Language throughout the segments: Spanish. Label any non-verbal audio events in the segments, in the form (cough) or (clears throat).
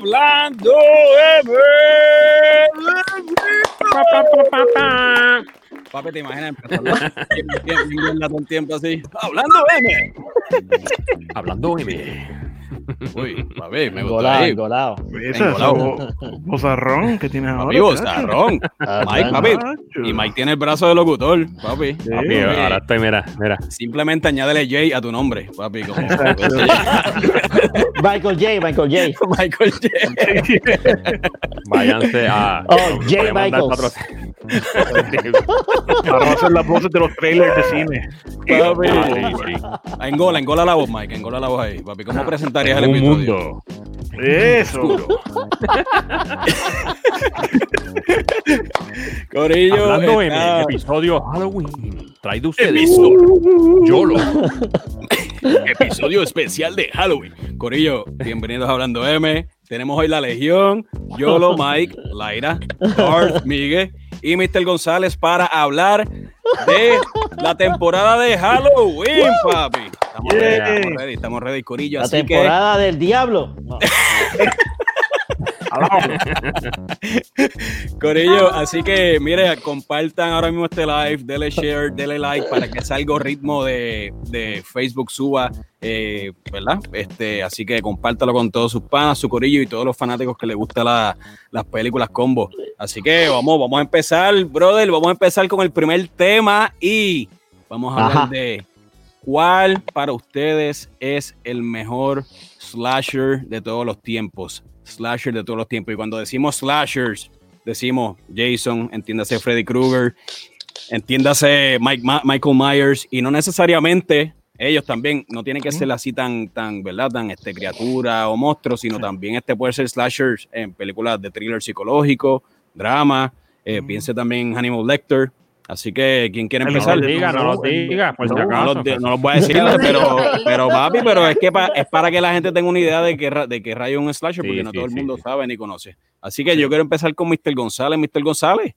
Hablando M. Papi, te imaginas empezando un tiempo así. Hablando M. Hablando M. (laughs) Uy, papi, me gustó Engolado, ahí. engolado. Bozarrón que tienes Papi, ahora. bozarrón. Ah, Mike, papi. Y Mike tiene el brazo de locutor, papi. Sí. Papi, ahora estoy, mira, mira. Simplemente añádele J a tu nombre, papi. Como (laughs) Michael J, Michael J. Michael J. (laughs) Váyanse a. Oh, J. patrocinio. Para hacer las voces de los trailers de cine. Papi. Sí, sí. Ah, Engola, engola la voz, Mike. Engola la voz ahí, papi. ¿Cómo presentarías el Un episodio? mundo. Eso. (laughs) Corillo. Hablando M, está- episodio Halloween. Traído ustedes por Yolo. (laughs) Episodio especial de Halloween. Corillo, bienvenidos a Hablando M. Tenemos hoy la Legión, Yolo, Mike, Laira, Darth, Miguel y Mr. González para hablar de la temporada de Halloween, papi. Estamos ready, Yeah. estamos ready, estamos ready, Corillo. La Así que, temporada del diablo. No. (laughs) Corillo, así que mire, compartan ahora mismo este live, denle share, denle like para que ese algoritmo de, de Facebook suba, eh, ¿verdad? Este, así que compártalo con todos sus panas, su corillo y todos los fanáticos que les gustan la- las películas combo. Así que vamos, vamos a empezar, brother, vamos a empezar con el primer tema y vamos a hablar Ajá. de cuál para ustedes es el mejor slasher de todos los tiempos. Slasher de todos los tiempos. Y cuando decimos slashers, decimos Jason, entiéndase Freddy Krueger, entiéndase Mike, Ma- Michael Myers, y no necesariamente ellos también, no tienen que ser así tan, tan, ¿verdad? Tan este, criatura o monstruo, sino también este puede ser slashers en películas de thriller psicológico, drama, eh, piense también en Hannibal Lecter. Así que, ¿quién quiere El No empezar? los diga, no los diga, por si No, los, los voy a decir, (laughs) pero, pero papi, pero es que pa- es para que la gente tenga una idea de ra- de rayo es un slasher, Sí, porque no sí, todo el mundo sí. sabe ni conoce. Así que yo quiero empezar con Mr. González. Mr. González,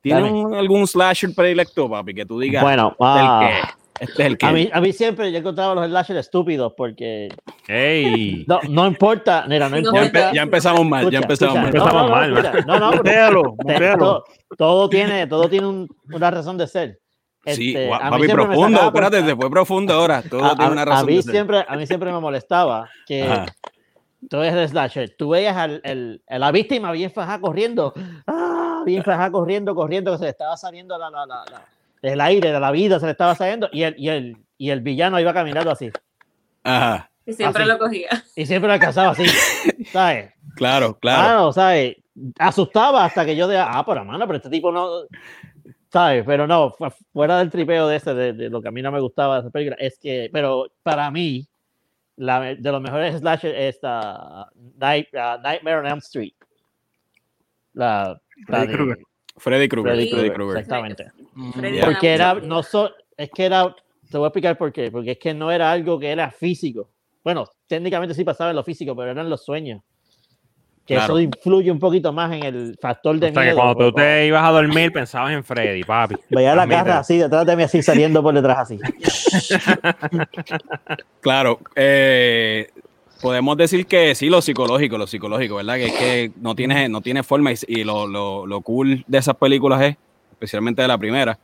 ¿tiene un- algún slasher predilecto, papi? Que tú digas, Bueno, ah, que. Este es el que. a mí, a mí siempre yo he encontrado los slashers estúpidos porque ¡Ey! no, no importa, mira, no ya, importa. empe- ya empezamos mal, ya Escucha, empezamos escucha, mal. Empezamos no, no, mal, no, escucha, no, no, Mutealo, te- mutealo. todo, todo tiene, todo tiene un- una razón de ser. Sí, Este, gua- a mí papi, profundo. Espérate, se fue profundo ahora. Todo a, tiene a- una a razón. mí de ser. siempre, a mí siempre me molestaba que Ajá. tú veías el slasher, tú veías al, el- a la víctima bien fajada corriendo, ¡ah! bien fajada corriendo, corriendo, que se le estaba saliendo la, la, la- la- el aire, de la vida se le estaba saliendo, y el, y el, y el villano iba caminando así, Ajá, Y siempre Así. lo cogía. y siempre lo alcanzaba así, (laughs) ¿sabes? claro, claro. Claro, ¿sabes? Asustaba hasta que yo de, ah, pero mano, pero este tipo no, ¿sabes? Pero no, fu- fuera del tripeo de ese, de, de lo que a mí no me gustaba de esa película, es que, pero para mí, la, de los mejores slasher es ah, Night, ah, Nightmare on Elm Street. La, la de. Freddy Krueger. Freddy Freddy Krueger, Krueger. Exactamente. Freddy Yeah. Porque era- no so- es que era, te voy a explicar por qué, porque es que no era algo que era físico. Bueno, técnicamente sí pasaba en lo físico, pero eran los sueños. Que Claro. eso influye un poquito más en el factor de O sea que miedo. cuando tú te ibas a dormir pensabas en Freddy, papi. Veía la garra así detrás de mí, así saliendo por detrás así. (laughs) Claro, eh, podemos decir que sí, lo psicológico, lo psicológico, ¿verdad? Que es que no tiene, no tiene forma y, y lo, lo, lo cool de esas películas es, especialmente de la primera,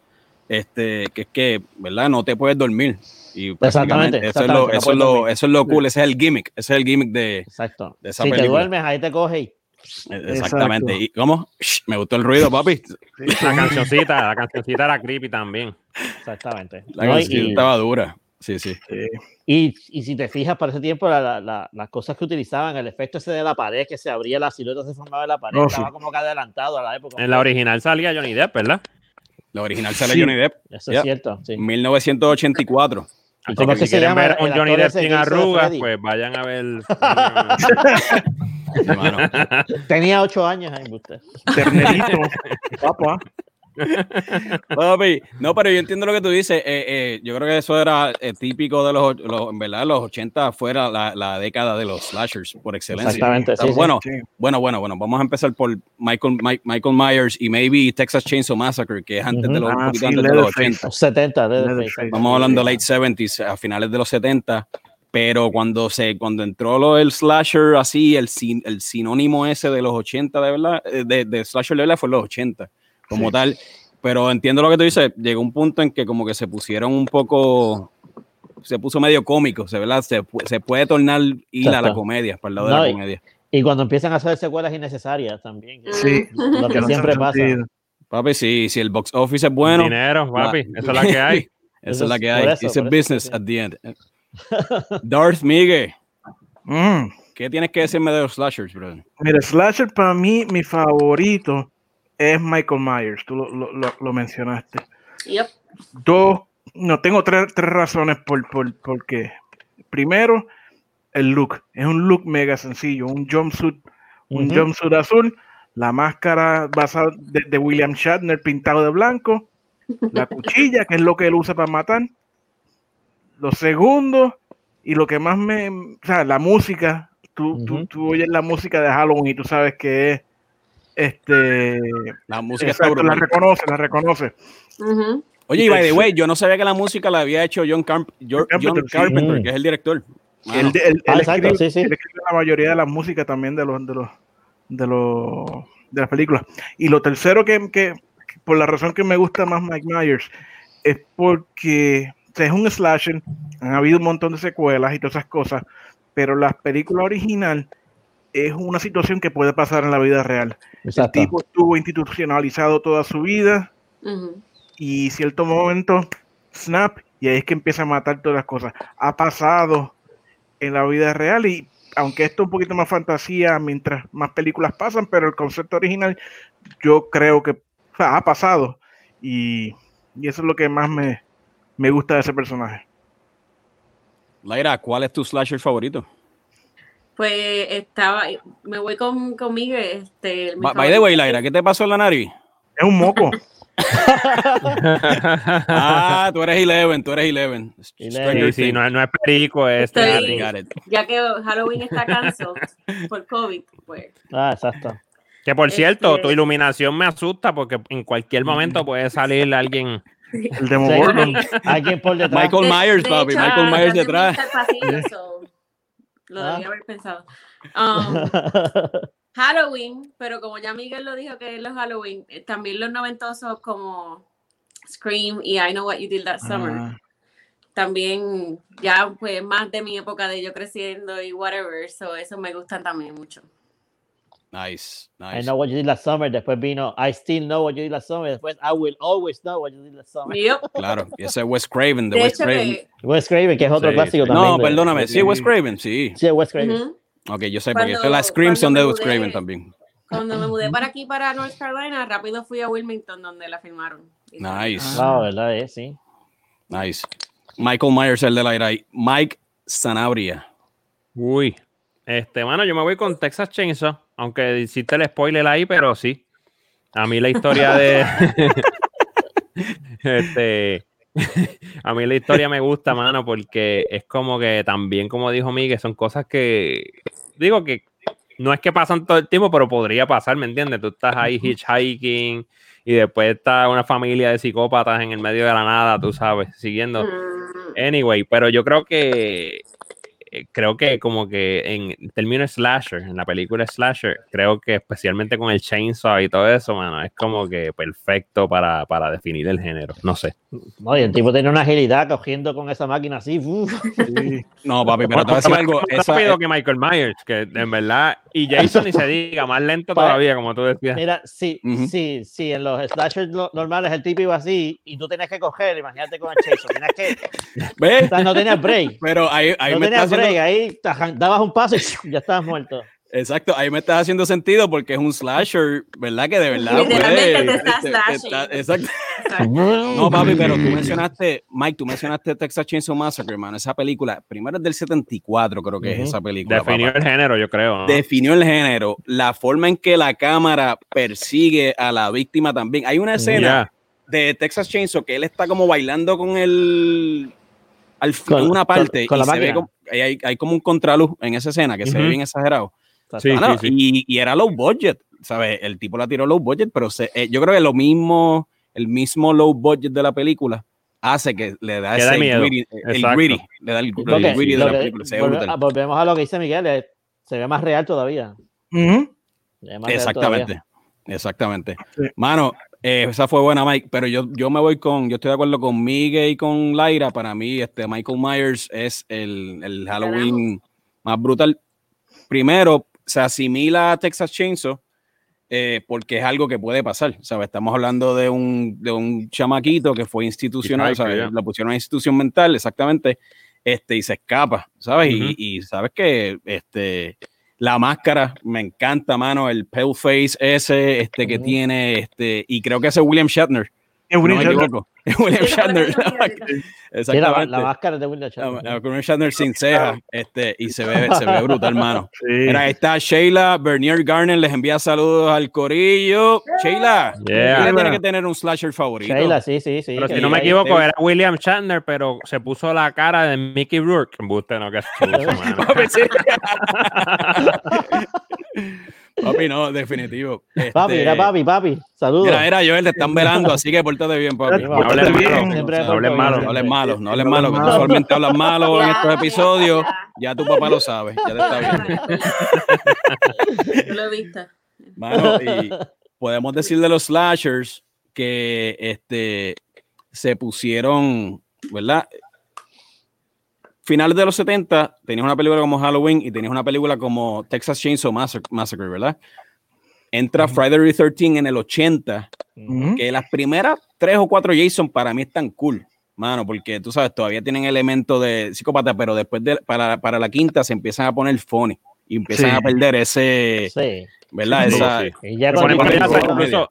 este, que es que, ¿verdad? No te puedes dormir. Y Exactamente, Eso, es lo, exactamente, no eso, es lo, dormir. eso es lo cool, ese es el gimmick, ese es el gimmick de... Exacto. De esa si te película. duermes, ahí te coge y Exactamente. Exacto. ¿Y cómo? Shh, me gustó el ruido, papi. La cancioncita, la cancioncita era creepy también. Exactamente. La No, y, estaba dura. Sí, sí. Sí. y, y si te fijas, para ese tiempo, la- la- la- las cosas que utilizaban, el efecto ese de la pared, que se abría la silueta, se formaba en la pared, No, estaba sí. como que adelantado a la época. En la original salía Johnny Depp, ¿verdad? La original sale Sí. Johnny Depp, Eso Ya. es cierto. Sí. 1984. ¿Y Así cómo que si se quieren llama ver un Johnny Depp sin de arrugas, Freddy? pues vayan a ver. (laughs) Tenía ocho años ahí, usted. Ternerito. (laughs) Papá. Papi, no, pero yo entiendo lo que tú dices. eh, eh, yo creo que eso era eh, típico de los, los- en verdad, los 80 fuera la, la década de los slashers por excelencia. Exactamente, sí, bueno, Sí. bueno, bueno, bueno. Vamos a empezar por Michael, Mike- Michael Myers y maybe Texas Chainsaw Massacre, que es antes de los, Ah, sí, antes de los Leatherface. 80. Los 70, de- de- Leatherface. Estamos hablando late 70s, a finales de los 70. pero cuando se cuando entró lo del slasher así, el, sin- el sinónimo ese de los 80, de verdad, eh, de, de slasher de verdad fue los 80, como Sí. tal. Pero entiendo lo que tú dices, llegó un punto en que como que se pusieron un poco, se puso medio cómico, se, ¿verdad? se, se puede tornar ir a la comedia, para el lado No, de la comedia. Y cuando empiezan a hacer secuelas innecesarias también. Sí. Lo que Que no siempre pasa. Papi, si, si el box office es bueno, Dinero, papi. la- Esa es (laughs) la que hay. esa Eso es la que hay. eso, It's a business sí. at the end. (laughs) Darth Miguel, Mm. ¿qué tienes que decirme de los slashers, brother? Mira, Slasher para mí, mi favorito es Michael Myers. Tú lo, lo- lo- lo mencionaste. Yep. Dos, no tengo tres, tres razones por, por, por qué. Primero, el look. Es un look mega sencillo. Un jumpsuit, un jumpsuit azul, la máscara basada de, de William Shatner pintado de blanco, la (laughs) cuchilla, que es lo que él usa para matar. Lo segundo, y lo que más me. O sea, la música. Tú, tú- tú oyes la música de Halloween y tú sabes que es. Este. La música está la reconoce, la reconoce. Oye, y by the way, yo no sabía que la música la había hecho John, Carp- John, Carpenter, John sí. Carpenter, que es el director. Mano, Él, él- Ah, él exacto, escribe, sí, sí. él escribe la mayoría de la música también de los de los de los de las películas. Y lo tercero que, que- que por la razón que me gusta más Mike Myers es porque o sea, es un slasher, han habido un montón de secuelas y todas esas cosas, pero la película original es una situación que puede pasar en la vida real. El Exacto. tipo estuvo institucionalizado toda su vida Ujú. y cierto momento, snap, y ahí es que empieza a matar todas las cosas. Ha pasado en la vida real y aunque esto es un poquito más fantasía mientras más películas pasan, pero el concepto original yo creo que o sea, ha pasado y, y eso es lo que más me, me gusta de ese personaje. Laira, ¿cuál es tu slasher favorito? Pues estaba, me voy con, conmigo. Este, mi Ba- By the way, Laira, ¿qué te pasó en la nariz? Es un moco. (laughs) Ah, tú eres Eleven, tú eres Eleven. Stranger Sí, no, es- no es perico, es Estoy- Got it, Stranger got it. Ya que Halloween está cancelled por COVID, pues. Ah, exacto. Que por cierto, Este- tu iluminación me asusta porque en cualquier momento puede salir alguien. (laughs) El Demo Sí. Alguien por detrás. Michael Myers, de papi, hecho, Michael Myers detrás. pasillo, so, Lo Ah. debía haber pensado. Um, (laughs) Halloween, pero como ya Miguel lo dijo que es los Halloween, eh, también los noventosos como Scream y I Know What You Did That Summer. Ah, También ya pues más de mi época de yo creciendo y whatever, so eso me gustan también mucho. Nice, I nice. know what you did last summer. Después vino I still know what you did last summer. Después I will always know what you did last summer. Yep. Claro, y ese es Wes Craven, de De Wes Craven. que Wes Craven, que es otro Sí, clásico sí. también. No, de- perdóname, sí, de- Wes Craven, sí. Sí, Wes Craven. ujú, Ok, yo sé, porque Cuando- eso, las Scream son de Wes Craven también. cuando me mudé para aquí, para North Carolina, rápido fui a Wilmington donde la filmaron. Nice, Ah, verdad, eh, sí. nice. Michael Myers, el de la era ahí. Mike Sanabria. Uy. Este, mano, yo me voy con Texas Chainsaw, aunque hiciste el spoiler ahí, pero sí. A mí la historia de. (laughs) este. A mí la historia me gusta, mano, porque es como que también, como dijo Miguel, son cosas que. Digo que no es que pasan todo el tiempo, pero podría pasar, ¿me entiendes? Tú estás ahí hitchhiking y después está una familia de psicópatas en el medio de la nada, tú sabes, siguiendo. Mm, Anyway, pero yo creo que creo que como que en términos slasher, en la película slasher, creo que especialmente con el chainsaw y todo eso, mano, es como que perfecto para, para definir el género. No sé. No, y el tipo tiene una agilidad cogiendo con esa máquina así. sí. No, papi, pero te voy a decir algo. Más rápido que Michael Myers, que en verdad, y Jason ni se diga, más lento todavía, como tú decías. Mira, sí, Ujú. sí, sí, en los slashers lo- normales el tipo iba así y tú tenías que coger, imagínate con el Chainsaw, tenías que, o ¿ves? sea, no tenías break. Pero ahí, ahí no me está tenías haciendo, break, ahí dabas un paso y (laughs) ya estabas muerto. exacto, ahí me estás haciendo sentido porque es un slasher, ¿verdad? Que de verdad Literalmente puede- te está te- te slashing. está- exacto. No, papi, pero tú mencionaste, Mike, tú mencionaste Texas Chainsaw Massacre, hermano. Esa película, primero es del 74, creo que es esa película. Definió papá. el género, yo creo. ¿no? Definió el género, la forma en que la cámara persigue a la víctima también. Hay una escena Ya. de Texas Chainsaw que él está como bailando con el al Con- en una con- parte con y la se ve como, hay, hay como un contraluz en esa escena que se ve bien exagerado. Sí, Mano, sí, sí. Y, y era low budget, ¿sabes? El tipo la tiró low budget, pero se- eh, yo creo que lo mismo, el mismo low budget de la película hace que le da Que da ese miedo. gritty, el gritty, le da el, el gritty de la que- película. Se ve volve- ah, volvemos a lo que dice Miguel, eh, se ve más real todavía. Se ve más real todavía. Exactamente, exactamente. Sí. Mano, eh, esa fue buena, Mike, pero yo, yo me voy con, yo estoy de acuerdo con Miguel y con Laira. Para mí, este Michael Myers es el, el Halloween más brutal. Primero, se asimila a Texas Chainsaw eh, porque es algo que puede pasar. ¿sabes? Estamos hablando de un, de un chamaquito que fue institucional, ¿sabes? lo pusieron en institución mental, exactamente, este, y se escapa, ¿sabes? Y- y, sabes que este, la máscara me encanta, mano, el pale face ese este, que tiene, este, y creo que ese es William Shatner. Es No (laughs) William Shatner. equivoco. Es William Shatner. La, Exactamente. la máscara de William Shatner. la- William Shatner sin cejas, este, y se ve, se ve brutal, mano. (laughs) Sí. Mira, ahí está Sheila Bernier Garner, les envía saludos al corillo. Sheila, Yeah. tiene que tener un slasher favorito. Sheila, sí, sí, sí. Pero si no me ahí- equivoco, era William Shatner, pero se puso la cara de Mickey Rourke. Embuste, no, que. (laughs) Papi, no, definitivo. Papi, Este, era papi, papi. Saludos. Mira, era Joel, te están velando, así que pórtate bien, papi. No hables Bien. malo, no hables malo. No hables malo, no hables malo, que tú malo. usualmente hablas malo en estos (laughs) episodios. ya. Ya tu papá lo sabe, ya te está viendo. Yo lo he visto. Mano, y podemos decir de los slashers que este, se pusieron, ¿verdad? Finales de los 70, tenías una película como Halloween y tenías una película como Texas Chainsaw Massacre, Massacre, ¿verdad? Entra Friday the 13 en el 80, Ujú. que las primeras tres o cuatro Jason para mí están cool, mano, porque tú sabes, todavía tienen elementos de psicópata, pero después de, para, para la quinta se empiezan a poner funny y empiezan Sí. a perder ese, Sí. ¿verdad? Sí, Esa, sí. Y ya cuando incluso, Cuando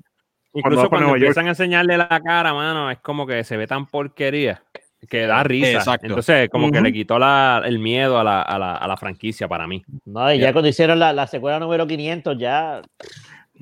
incluso cuando empiezan a enseñarle la cara, mano, es como que se ve tan porquería que da risa. Exacto. Entonces, como que Ujú. le quitó la, el miedo a la, a, la, a la franquicia para mí. No, y ya Ya. cuando hicieron la, la secuela número 500, ya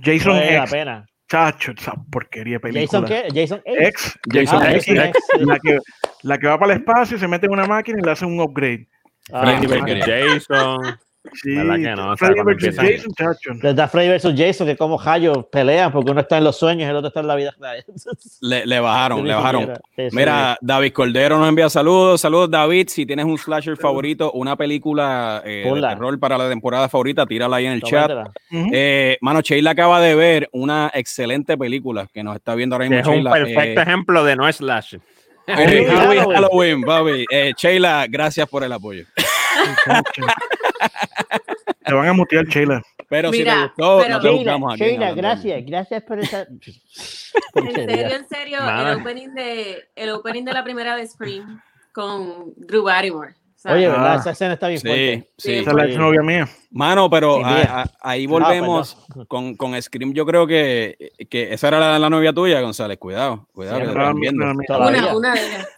Jason no vale la X, pena. chacho, esa porquería de película. ¿Jason qué? Jason X. X, Jason Ah, X, Jason X, la que, la que va para el espacio, se mete en una máquina y le hace un upgrade. Ah, Jason. Sí, ¿Verdad que no? O sea, Freddy versus Jason, chacho. Desde Freddy versus Jason, que como Hayo pelean porque uno está en los sueños y el otro está en la vida real. (laughs) le, le bajaron, le bajaron. Sí, sí. Mira, David Cordero nos envía saludos. Saludos, David. Si tienes un slasher favorito, una película eh, de terror para la temporada favorita, tírala ahí en el chat. Eh, mano, Sheila acaba de ver una excelente película que nos está viendo ahora mismo. es un Sheila. perfecto Eh, ejemplo de no slash. eh, (laughs) Halloween, Halloween. Eh, Sheila, gracias por el apoyo. Te van a mutear, Sheila. Pero si te gustó, pero- no te Sheila, buscamos aquí. Sheila, gracias, gracias por esa. (laughs) En serio, en serio, el opening, de, el opening de la primera de Scream con Drew Barrymore. ¿sabes? Oye, Ah. ¿verdad? Esa escena está bien Sí, fuerte. sí. Esa es la exnovia mía. Mano, pero Sí, a- mía. a- ahí volvemos perdón. con, con Scream. Yo creo que, que esa era la, la novia tuya, González. Cuidado, cuidado. Que te están viendo. Una, una de ellas. (laughs)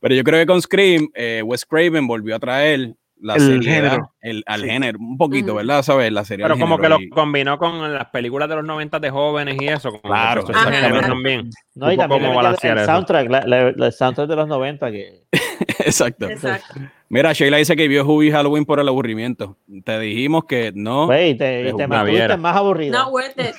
Pero yo creo que con Scream, eh, Wes Craven volvió a traer la El seriedad, género. el, al Sí. género, un poquito. ¿verdad? ¿Sabes? La serie Pero como que género lo y- combinó con las películas de los 90 de jóvenes y eso. Como Claro, ese género exactamente. también. No, y también cómo le metió balancear el eso. soundtrack, la, la- la soundtrack de los 90 que (laughs) Exacto. Exacto. Mira, Sheila dice que vio Hubie Halloween por el aburrimiento. Te dijimos que no. Güey, te, es te más aburrido. Not worth it.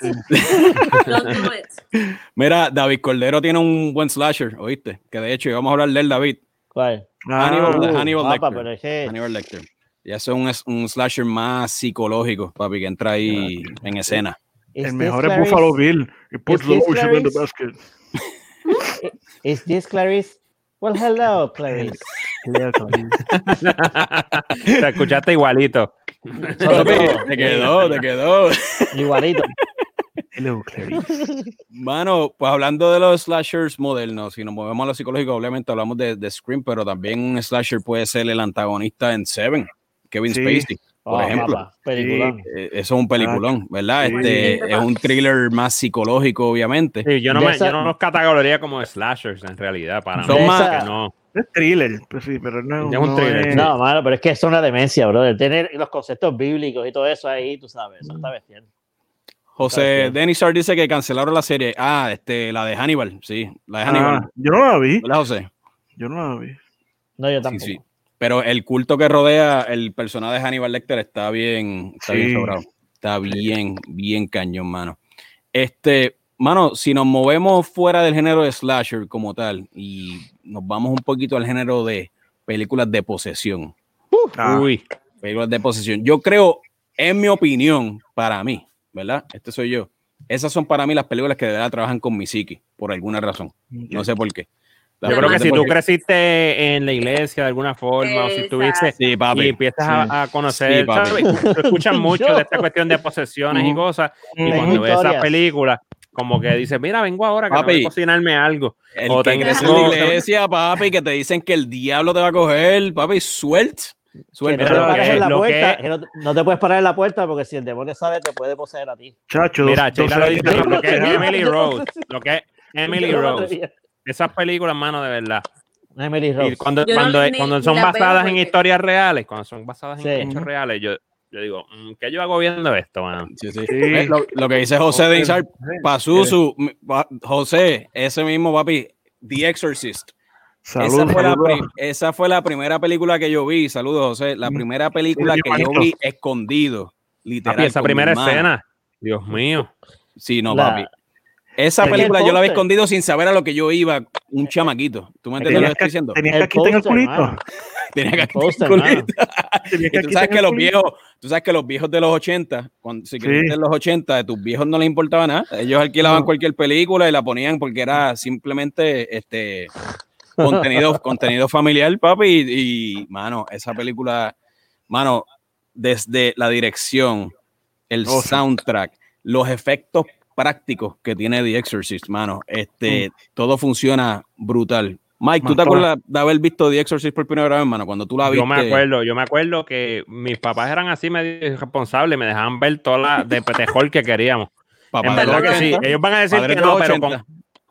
Don't do it. Mira, David Cordero tiene un buen slasher, ¿oíste? Que de hecho íbamos a hablar de él, David. ¿Cuál? Ah, Hannibal- Uh, Hannibal papá, Lecter. pero es que- Hannibal Lecter. Y eso es un, es un slasher más psicológico, papi, que entra ahí en escena. ¿Is el mejor es? Buffalo Bill. Puts Is the in the basket. (laughs) ¿Is this Clarice? Well, hello, Clarice. Te escuchaste igualito. Te quedó, te quedó. Igualito. Hello, Clarice. Mano, pues hablando de los slashers modernos, si nos movemos a lo psicológico, obviamente hablamos de, de Scream, pero también un slasher puede ser el antagonista en Seven, Kevin Sí. Spacey, por Oh, ejemplo. papá, peliculón. Eh, Eso es un peliculón, ¿verdad? Sí. Este, es un thriller más psicológico, obviamente. Sí, yo, no me, esa- yo no los categorizaría como slashers en realidad. Para Son mí, más- no. Es thriller, pues sí, pero no, Es un no thriller, es- sí. No, mano, pero es que es una demencia, brother. Tener los conceptos bíblicos y todo eso ahí, tú sabes, eso está bestial. José. Denizar dice que cancelaron la serie. Ah, este, la de Hannibal, sí, la de Hannibal. Ah, yo no la vi. ¿Verdad, José? Yo no la vi. No, yo Sí, tampoco. sí. Pero el culto que rodea el personaje de Hannibal Lecter está bien, está bien Sí. sobrado. Está bien, bien cañón, mano. Este, mano, si nos movemos fuera del género de slasher como tal y nos vamos un poquito al género de películas de posesión. Ah, Uy, Películas de posesión. Yo creo, en mi opinión, para mí, ¿verdad? Este soy yo. Esas son para mí las películas que de verdad trabajan con mi psiqui, por alguna razón. No sé por qué. Yo creo que si tú creciste en la iglesia de alguna forma, o si tuviste Sí, papi. y empiezas a, a conocer, Sí, papi. ¿sabes? Tú escuchas (laughs) mucho de esta cuestión de posesiones y cosas, y cuando ves esas películas, como que dices, mira, vengo ahora que no voy Papi. a cocinarme algo. El O que te ingresa en tengo- la iglesia, papi, que te dicen que el diablo te va a coger, papi, suelta. Que Suelta. no te Pero pares que- en la lo puerta, que- que no, no te puedes parar en la puerta porque si el demonio sabe te puede poseer a ti. Chacho, Mira, Sheila lo dice, lo que es Emily Rose, lo que es (laughs) Emily Rose. Esas películas, mano, de verdad. Emily Y cuando, no cuando, ni- cuando ni son basadas en historias reales, cuando son basadas en hechos reales, yo, yo digo, mm, ¿qué yo hago viendo esto, mano? Sí, sí. Sí. Eh, Lo, lo que dice José de Insar, Pazuzu, José, ese mismo papi, The Exorcist. esa, Saludos, fue la esa fue la primera película que yo vi. Saludos, José. La primera película que yo vi escondido. Literal. Papi, esa primera escena, Dios mío. Sí, no, La- papi. Esa el película yo la había escondido sin saber a lo que yo iba, un chamaquito. ¿Tú me entiendes lo que Tenías estoy diciendo? tenías El que quitar el culito. mano. (laughs) Tenía que El póster, culito. Tenías Y tú sabes que los viejos, tú sabes que los viejos de los 80, cuando si Sí. en los 80, de tus viejos no les importaba nada. Ellos alquilaban No. cualquier película y la ponían porque era simplemente este contenido, (laughs) contenido familiar, papi. Y, y, mano, esa película, mano, desde la dirección, el soundtrack, los efectos prácticos que tiene The Exorcist, mano, este, todo funciona brutal. Mike, ¿tú te acuerdas de haber visto The Exorcist por primera vez, hermano? Cuando tú la viste. Yo me acuerdo, yo me acuerdo que mis papás eran así medio irresponsables, me dejaban ver toda la de petejol que queríamos. Papá en verdad que sí. 80, Ellos van a decir que no, pero 80. con,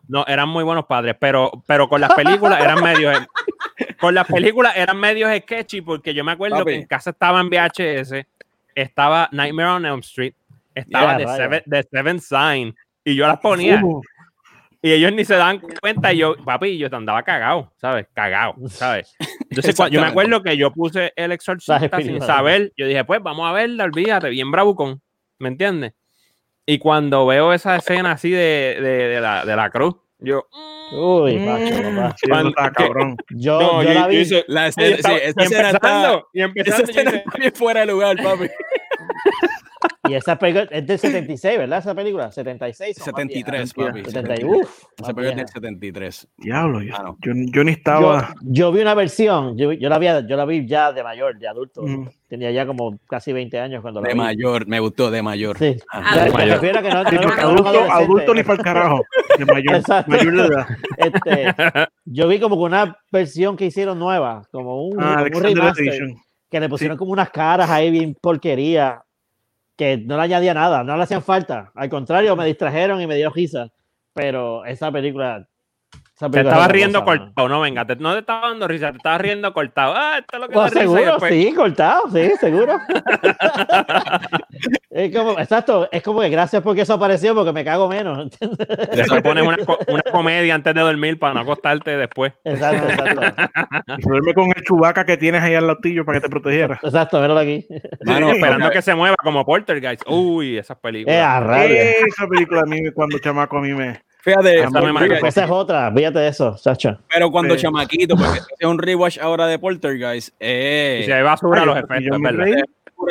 no, eran muy buenos padres, pero, pero con las películas eran medios, con las películas eran medios sketchy, porque yo me acuerdo Papi. que en casa estaba en VHS, estaba Nightmare on Elm Street, estaba rayos. Seven, The Seven Sign, y yo las ponía, Uh, y ellos ni se daban cuenta, y yo, papi, yo andaba cagado, ¿sabes? Cagado, ¿sabes? Entonces, yo me acuerdo que yo puse El Exorcista sin saber, yo dije, pues vamos a verla, olvídate, bien bravucón, ¿me entiendes? Y cuando veo esa escena así de, de, de la, de la cruz, yo, mm, Uy, macho, papá. sí, eso está cabrón. Yo, no, yo yo- la yo vi. hice- La y escena, sí, estaba- esa y escena está, empezando, y esa empezando, yo escena dije, está bien fuera de lugar, papi. (laughs) Y esa película es del 76, ¿verdad? Esa película, 76. o más 73, vieja. papi. 70, uf, Esa película es del vieja. 73. Diablo, yo, Mano. yo, yo ni Yo, estaba. yo vi una versión, yo, yo la vi, yo la vi ya de mayor, de adulto. Mm. Tenía ya como casi 20 años cuando la De vi. mayor, me gustó, de mayor. Sí. Ah, Ya, de mayor. refiero a que no, Sí, no- no un adulto, adulto ni para el carajo. De mayor, Exacto. mayor de edad. Este, (laughs) yo vi como una versión que hicieron nueva, como un, Ah, un Alexander remaster, Edition. que le pusieron como unas caras ahí bien porquería, que no le añadía nada, no le hacían falta. Al contrario, me distrajeron y me dio risa. Pero esa película. Te película es estaba otra riendo cosa, cortado, no, venga, te- no te estaba dando risa, te estaba riendo cortado. Ah, esto es lo que Pues risa, seguro, después- sí, cortado, sí, seguro. (laughs) es como, exacto, es como que gracias porque eso apareció, porque me cago menos. ¿entiendes? Después pones una, una comedia antes de dormir para no acostarte después. Exacto, exacto. (laughs) Y duerme con el chubaca que tienes ahí al latillo para que te protegiera. Exacto, míralo aquí. Mano, Esperando que se mueva como Poltergeist. Uy, esas películas. Eh. Esa película a mí, cuando chamaco, a mí me. Fíjate, Esa me fíjate, marcó. Esa es otra, fíjate de eso, Sacha. pero cuando Sí. chamaquito, porque es un rewatch ahora de Poltergeist, eh, Y se ve basura Ay, los yo- efectos, verdad.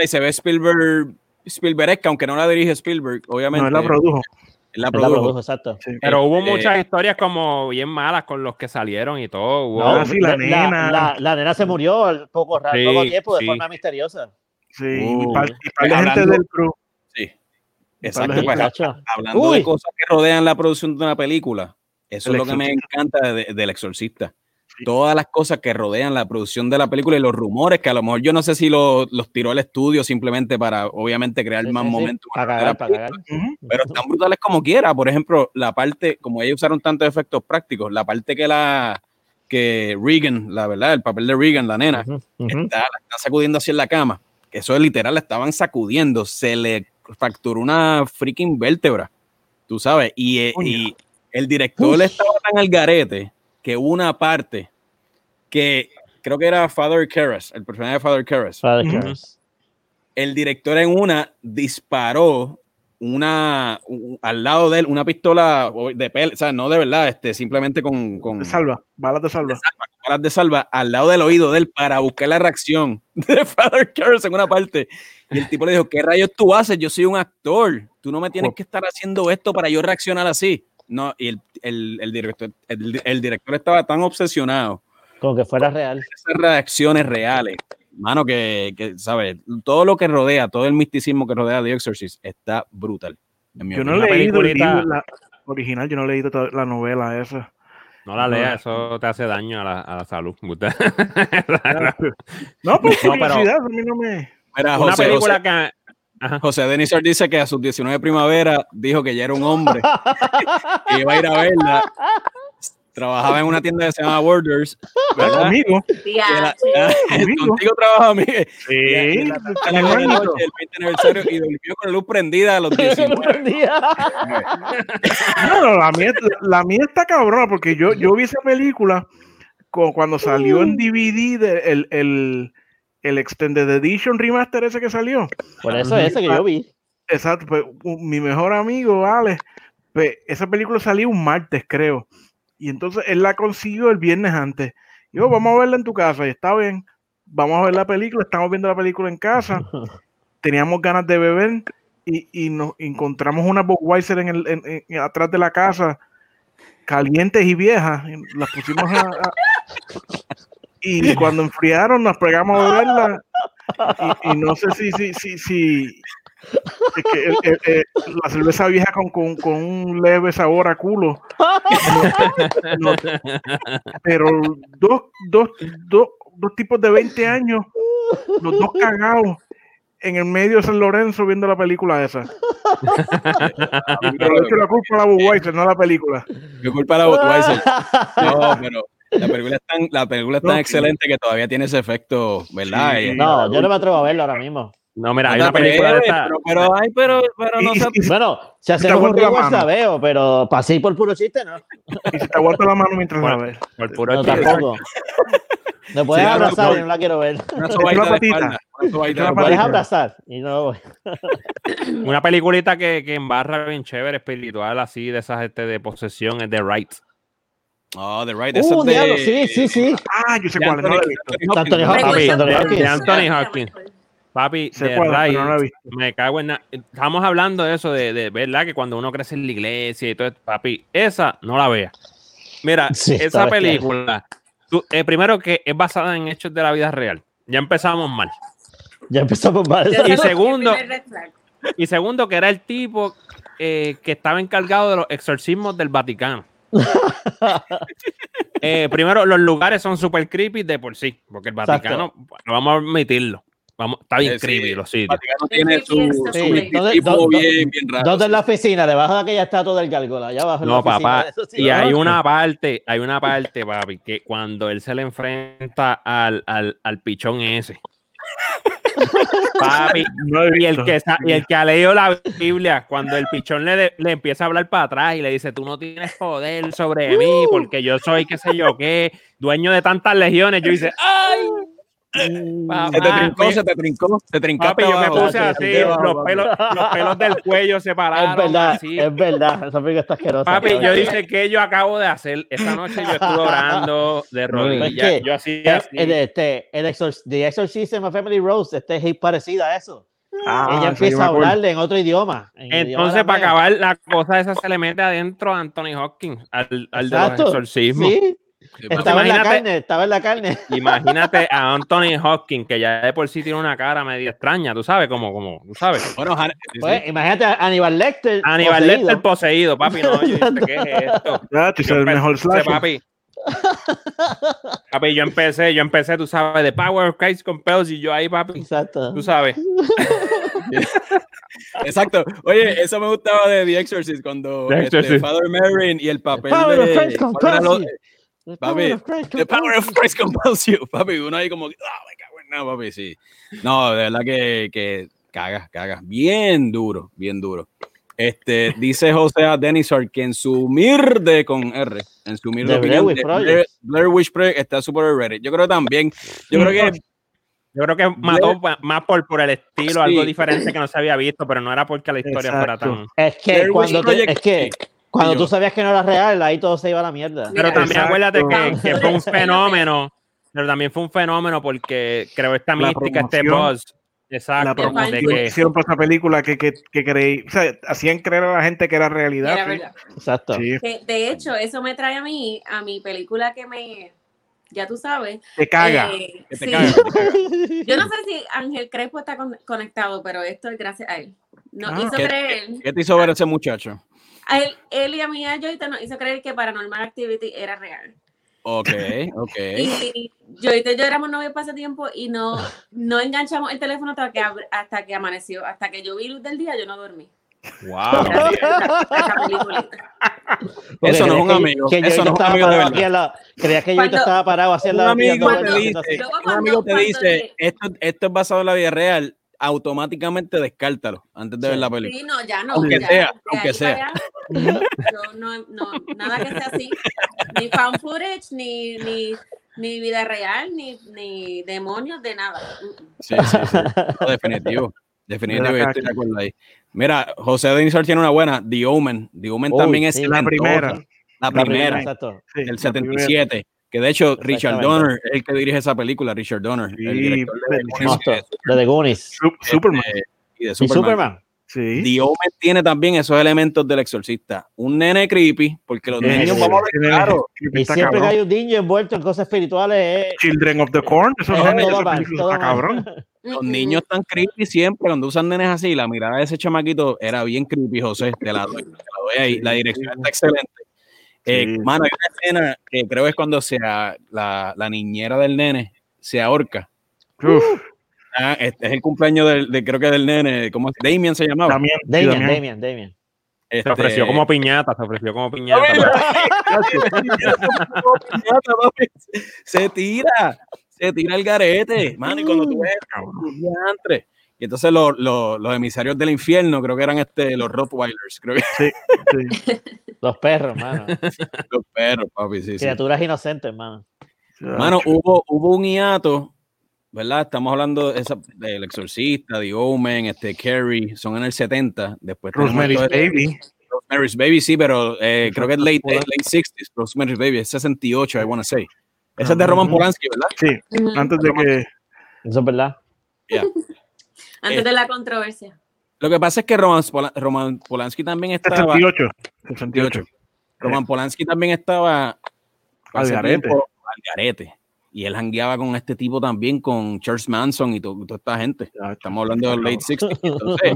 y se ve Spielberg, Spielberg, aunque no la dirige Spielberg, obviamente. No, él la produjo. él la Él la produjo. produjo, exacto. Sí. Pero hubo muchas historias como bien malas con los que salieron y todo. No, sí, la nena. La, la nena se murió al poco, ra- Sí, poco tiempo de forma misteriosa. Sí, Uh, y par, y par de hablando- gente del crew. Exacto. Pues, hablando Uy. de cosas que rodean la producción de una película, eso El es lo que me encanta de- del Exorcista. Sí. Todas las cosas que rodean la producción de la película y los rumores que a lo mejor yo no sé si lo- los tiró al estudio simplemente para obviamente crear Sí, más sí, de. Ujú. Pero están brutales como quiera. Por ejemplo, la parte, como ellos usaron tantos efectos prácticos, la parte que la que Regan, la verdad, el papel de Regan, la nena, está, la están sacudiendo así en la cama. Que eso es literal, la estaban sacudiendo. Se le fracturó una freaking vértebra. Tú sabes. Y, eh, y el director estaba tan al garete que hubo una parte que creo que era Father Karras, el personaje de Father Karras. Father. Karras. El director en una disparó una un- al lado de él una pistola o- de pel, o sea, no de verdad, este, simplemente con, con salva, balas de salva. balas de salva al lado del oído de él para buscar la reacción (laughs) de Father Karras en una parte. Y el tipo le dijo, ¿qué rayos tú haces? Yo soy un actor. Tú no me tienes que estar haciendo esto para yo reaccionar así. No, y el, el, el director, el, el director estaba tan obsesionado Como que fuera real. esas reacciones reales. Mano, que, que, ¿sabes? Todo lo que rodea, todo el misticismo que rodea The Exorcist está brutal. en mi Yo no he leído el peliculita- libro, la original, yo no he leído toda la novela esa. No la leas, eso te hace daño a la, a la salud. (laughs) No, por No, pero- curiosidad, a mí no me... Mira, Una José, película José, que. Ajá. José Denisor dice que a sus 19 primavera dijo que ya era un hombre que iba a ir a verla. Trabajaba en una tienda que se llama Borders. ¿verdad? Conmigo. Y Conmigo. (laughs) Contigo trabaja, Miguel. Sí, Y de el 20 aniversario y durmió con la luz prendida a los (laughs) 19. No, no, la mía, la mía está cabrona porque yo, yo vi esa película cu- cuando salió en DVD de- el, el, el Extended Edition Remaster ese que salió. Por eso ese que yo vi. Exacto, pues, mi mejor amigo, Alex, pues, esa película salió un martes, creo. Y entonces él la consiguió el viernes antes. Y yo, vamos a verla en tu casa. Y está bien, vamos a ver la película. Estamos viendo la película en casa. (laughs) Teníamos ganas de beber y, y nos encontramos una Budweiser en el, en- en- atrás de la casa, calientes y viejas. y Las pusimos a, a- y cuando enfriaron nos pegamos a beberla. Y, y no sé si, si, si, si, es que el- el- el- la cerveza vieja con, con, con un leve sabor a culo. No, no, pero dos, dos, dos, dos tipos de 20 años, los dos cagados en el medio de San Lorenzo viendo la película esa. (laughs) Pero le echo la culpa a la Budweiser, no a la película. Qué culpa la Budweiser. No, pero la película es tan, la película es tan No, excelente que todavía tiene ese efecto, ¿verdad? Sí. Y- No, yo no me atrevo a verlo ahora mismo. No, mira, hay No una película de esta. Pero, pero, ay, pero, pero no se Bueno, si hacemos un la rewatch la mano. veo, pero pasé por puro chiste, ¿no? y se te aguanta la mano mientras la Bueno, ves. Por puro No, chiste. tampoco. Me puedes Sí, abrazar no, y no la quiero ver. Una la patita. la Me puedes abrazar y no voy. Una peliculita que, que embarra bien chévere, espiritual, así, de esas este, de posesión, es The Right. Oh, The Right. Uh, de- diablo, sí, sí, sí. Ah, yo sé de cuál no Anthony- Hopkins. Anthony de- Hopkins. de Anthony Hopkins. Papi, es, Right, pero no la he visto. me cago en... na- Estamos hablando de eso, de, de verdad, que cuando uno crece en la iglesia y todo esto, papi, esa no la vea. Mira, (laughs) Sí, esa película, tú- eh, primero que es basada en hechos de la vida real. Ya empezamos mal. Ya empezamos mal. Y segundo-. Y segundo, que era el tipo eh, que estaba encargado de los exorcismos del Vaticano. (laughs) Eh, primero, los lugares son super creepy de por sí, porque el Vaticano, bueno, vamos a admitirlo, vamos, está bien Sí, sí. creepy los sitios. Vaticano tiene su, Sí, su sí. misticismo ¿Dónde- bien, bien raro. ¿Dónde es la oficina? Debajo de aquella estatua del gárgola. Allá abajo. No, papá, de eso, sí, y hay ¿no? una parte, hay una parte, papi, que cuando él se le enfrenta al, al, al pichón ese. Papi, No Y el, que, y el que ha leído la Biblia, cuando el pichón le, de- le empieza a hablar para atrás y le dice, tú no tienes poder sobre mí porque yo soy qué sé yo qué, dueño de tantas legiones, yo dice, ¡ay! Se te trincó, me- se te trincó, se trincó. Papi, yo me puse así, los los pelos, los pelos del (laughs) cuello se pararon. Es verdad, así. es verdad. Esa película está asquerosa. Papi, yo dije que yo acabo de hacer. Esta noche yo estuve orando de rodillas. que Yo así, El, así. el, este, el exor- The Exorcism of Family Rose, este es parecida a eso. Ah, Ella empieza a hablarle en otro idioma. en el idioma Entonces, para acabar, la cosa esa se le mete adentro a Anthony Hopkins, al, al de los exorcismos. Sí, estaba en la imagínate- carne, estaba en la carne. (laughs) Imagínate a Anthony Hopkins, que ya de por sí tiene una cara medio extraña, tú sabes, como, como, tú sabes. Bueno, Han- sí, sí. Pues, imagínate a Aníbal Lecter. Aníbal poseído. Lecter poseído, papi, no, (laughs) yo dije, ¿qué es esto? Ya, (laughs) tú el empecé, mejor slasher. papi. Papi, yo empecé, yo empecé, tú sabes, de Power of Christ Compels y yo ahí, papi, Exacto. tú sabes. Exacto. Oye, eso me gustaba de The Exorcist cuando The este, Exorcist. Father Merrin y el papel Power of de Christ ¿cuál era lo- compels you. The papi, power of Christ The Power of Christ compels you, (laughs) papi. Uno ahí como, ah, me cago en nada, papi, sí. No, de verdad que, que cagas, cagas. Bien duro, bien duro. Este, dice José A. Denisar que en su mirde con R, en su mirde Blair. Blair, Blair Witch Project está super Reddit. Yo creo también, yo creo que Yo creo que mató pa- más por, por el estilo, Sí. algo diferente que no se había visto, pero no era porque la historia fuera Exacto. tan. Es que Blair Witch cuando, te- es que sí. Cuando yo. tú sabías que no era real, ahí todo se iba a la mierda. Pero Mira, también Exacto. acuérdate que, que fue un (laughs) fenómeno, pero también fue un fenómeno porque creó esta La mística, este promoción. buzz. La Exacto, de promoción que que hicieron para esa película que, que, que creí, o sea, hacían creer a la gente que era realidad. Era sí. verdad. Exacto. Sí, Que, de hecho, eso me trae a mí, a mi película que me, ya tú sabes. te caga. eh, Que te sí. caga, que te caga. Yo no sé si Ángel Crespo está con- conectado, pero esto es gracias a él. Ah. hizo ¿Qué, creer, qué- qué te hizo ver ese muchacho? A él, él y a mí, a Joyita, nos hizo creer que Paranormal Activity era real. Ok, (laughs) ok. Y Joyita y yo éramos novios pasatiempo y no, no enganchamos el teléfono hasta que, hasta que amaneció. Hasta que yo vi luz del día, yo no dormí. wow. Eso no es un que- amigo, Que eso yo no es un amigo de verdad. lado. Creías que yo estaba parado hacia Un la amigo Cuando- te dice, Luego un amigo te dice, le- esto, esto es basado en la vida real, automáticamente descártalo antes de Sí. ver la película. Sí, no, ya no. Aunque ya, sea, aunque sea. (laughs) Yo no, no, nada que sea así. Ni fan footage, ni, ni, ni vida real, ni, ni demonios, de nada. Sí, sí, sí. No, definitivo. De la estoy de ahí. Mira, José Denisor tiene una buena, The Omen. The Omen Uy, también es sí. La primera. La La primera, primera, exacto. el la 77. Que de hecho, Richard. Donner es el que dirige esa película, Richard Donner. Sí, el director de, de The Goonies. Su- Superman. este, y de Y Superman. Sí. Tiene también esos elementos del exorcista. Un nene creepy, porque los niños, sí, vamos a ver, claro, Y siempre que hay un niño envuelto en cosas espirituales, es, Children of the Corn, esos es nenes, todo película todo está cabrón. los niños están creepy siempre. Cuando usan nenes así, la mirada de ese chamaquito era bien creepy, José. Te la doy, te la doy ahí. La dirección está excelente. Eh, Sí. Mano, hay una escena que creo es cuando se a- la, la niñera del nene se ahorca. Uf, Ah, este es el cumpleaños del, de, creo que del nene, ¿cómo es? Damien se llamaba. Damián, sí, Damian, Damián. Damian, Damian. Se Este, ofreció como piñata, se ofreció como piñata. (laughs) se tira, se tira el garete, mano, y cuando tú ves diantre. Y entonces los, los, los emisarios del infierno, creo que eran este, los Rottweilers, creo que Sí. (laughs) Los perros, mano. los perros, papi, sí, sí. Criaturas inocentes, mano. Mano, hubo, hubo un hiato, ¿verdad? Estamos hablando de esa- del Exorcista, The Omen, este, Carrie, son en el 70. Después Rosemary's Baby. Rosemary's Baby, sí, pero eh, creo que es late, eh, late 60s. Rosemary's Baby es 68, I wanna say. Ese es de Roman. Polanski, ¿verdad? Sí, antes de que. Eso es verdad. Yeah. (laughs) Antes de la controversia. Lo que pasa es que Roman, Roman Polanski también estaba. 68. 68. Roman Polanski también estaba. Al garete. tiempo, al garete. Y él jangueaba con este tipo también, con Charles Manson y to- toda esta gente. Estamos hablando del late 60s. (laughs) Entonces,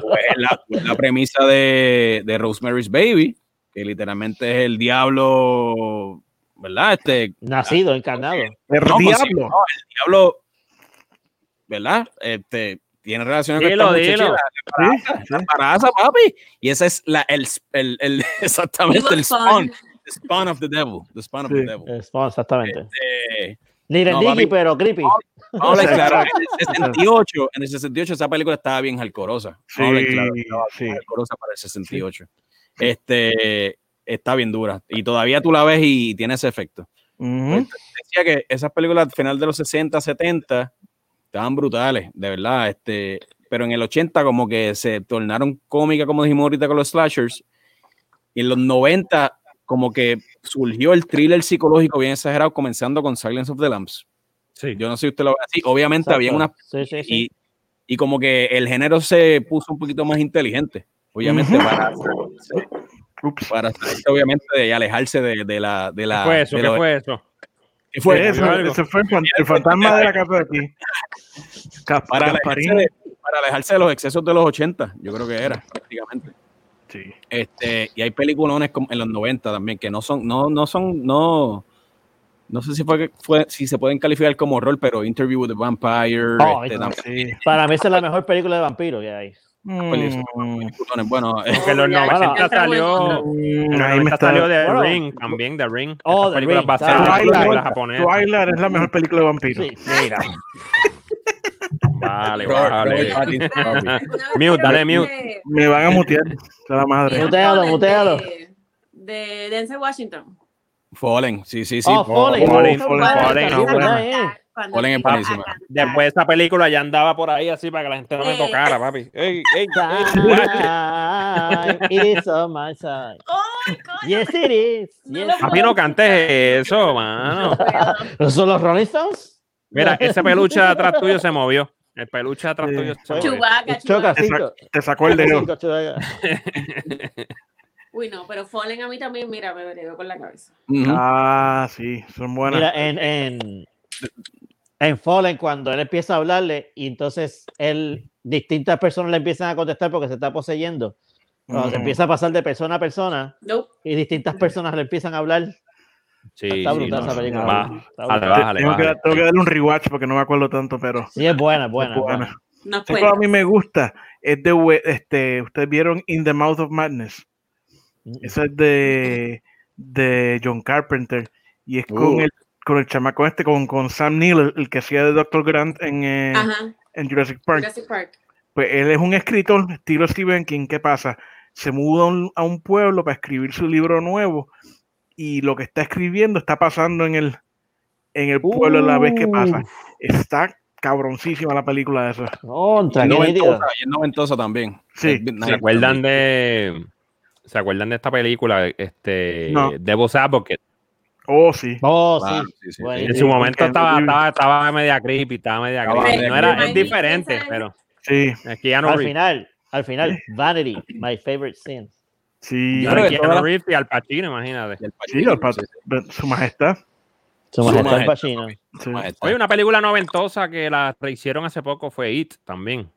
pues, la, pues, la premisa de, de Rosemary's Baby, que literalmente es el diablo, ¿verdad? Este, Nacido, encarnado. El no, pues, sí, diablo. no, el diablo, ¿verdad? Este, tiene relación con esta muchacha, la- embaraza, papi. Y ese es la, el, el, el- (laughs) exactamente el spawn. The spawn of the devil, the spawn of Sí. the devil. Spawn, exactamente. Este, Ni no, pero creepy. A hablar claro, en el (laughs) 68, en el 68 esa película estaba bien jalcorosa. Sí, claro, estaba sí. jalcorosa para el 68. Este, está bien dura. Y todavía tú la ves y tiene ese efecto. Ujú. Decía que esas películas al final de los 60, 70 estaban brutales, de verdad. Este, pero en el 80 como que se tornaron cómicas, como dijimos ahorita con los slashers. Y en los 90 como que surgió el thriller psicológico bien exagerado, comenzando con Silence of the Lambs. Sí. Yo no sé si usted lo ve así. Obviamente había una Sí, sí, sí. y, y como que el género se puso un poquito más inteligente, obviamente, para, Ups. para obviamente de alejarse de, de la de ¿Qué la fue eso? de ¿Qué fue eso? ¿qué fue? Algo. ese fue el, fan- el fantasma de la casa de aquí. Para, alejarse Gasparín. de, para alejarse de los excesos de los 80, yo creo que era prácticamente. Sí. Este, y hay peliculones como en los 90 también que no son, no, no son, no, no sé si fue, fue si se pueden calificar como horror, pero Interview with the Vampire, Oh, este, no, también, Sí. Para mí esa es la mejor película de vampiro que hay. Mm, bueno, eh, los Ya, 90 ya salió, en los ahí me 90 está. salió The Bueno. Ring también, The Ring. Oh, Esta The película Ring, basada en claro. películas Twilight, japonesas. Twilight es la mejor película de vampiro. Sí, mira. (laughs) (laughs) Vale, vale. Mute, dale mute. Me van a mutear. La madre. Mutealo, mutealo. De, de Denzel Washington. Fallen, sí, sí, sí. Oh, Fallen. Fallen, Oh, Fallen, Fallen, es buenísima. Después de esa película ya andaba por ahí así para que la gente no me tocara, papi. Ey, ey. Time (laughs) is on my side. ¡Ay, coño! Yes, it is. Papi, no cantes eso, mano. ¿No son los Rolling Stones? Mira, (laughs) ese peluche de atrás tuyo se movió. El peluche de atrás Sí. tuyo se movió. Chewbacca, Choca Chewbacca. cinco. Te sacó el dedo. Uy, no, pero Fallen a mí también, mira, me pegó con la cabeza. Ah, sí, son buenas. Mira, en, en, en Fallen, cuando él empieza a hablarle y entonces él, distintas personas le empiezan a contestar porque se está poseyendo. Cuando se Ujú. empieza a pasar de persona a persona Nope. y distintas personas le empiezan a hablar. Sí, está sí, brutal no, esa película. va. Está tengo, que, bájale. tengo que darle un rewatch porque no me acuerdo tanto, pero Sí, es buena, es buena. es buena. buena. Nos ¿Sabes cuál a mí me gusta? Es de, este, ustedes vieron In the Mouth of Madness. Esa es de, de John Carpenter. Y es con, Uh. el, con el chamaco este, con, con Sam Neill, el, que hacía de Dr. Grant en, eh, en Jurassic Park. Jurassic Park. Pues él es un escritor, estilo Stephen King. ¿Qué pasa? Se muda un, a un pueblo para escribir su libro nuevo y lo que está escribiendo está pasando en el, en el pueblo a la vez que pasa. Está cabroncísima la película esa. Contra, noventosa, nítido. y es noventosa también. Sí. ¿Se acuerdan de ¿Se acuerdan de esta película? Este No. Devil's Advocate. Oh, sí. Oh, Ah, sí. sí, sí, Bueno, sí. En su momento estaba, estaba, estaba media creepy, estaba media Estaba creepy. media No era, es diferente, pero Sí, aquí ya no Al final, al final, Vanity, my favorite sin. Sí. Keanu Reeves y Al Pacino, imagínate. Y el Sí, Pacino, sí, su majestad. Su majestad majestad, Pacino. Sí. su majestad. Oye, una película noventosa que la rehicieron hace poco fue It también.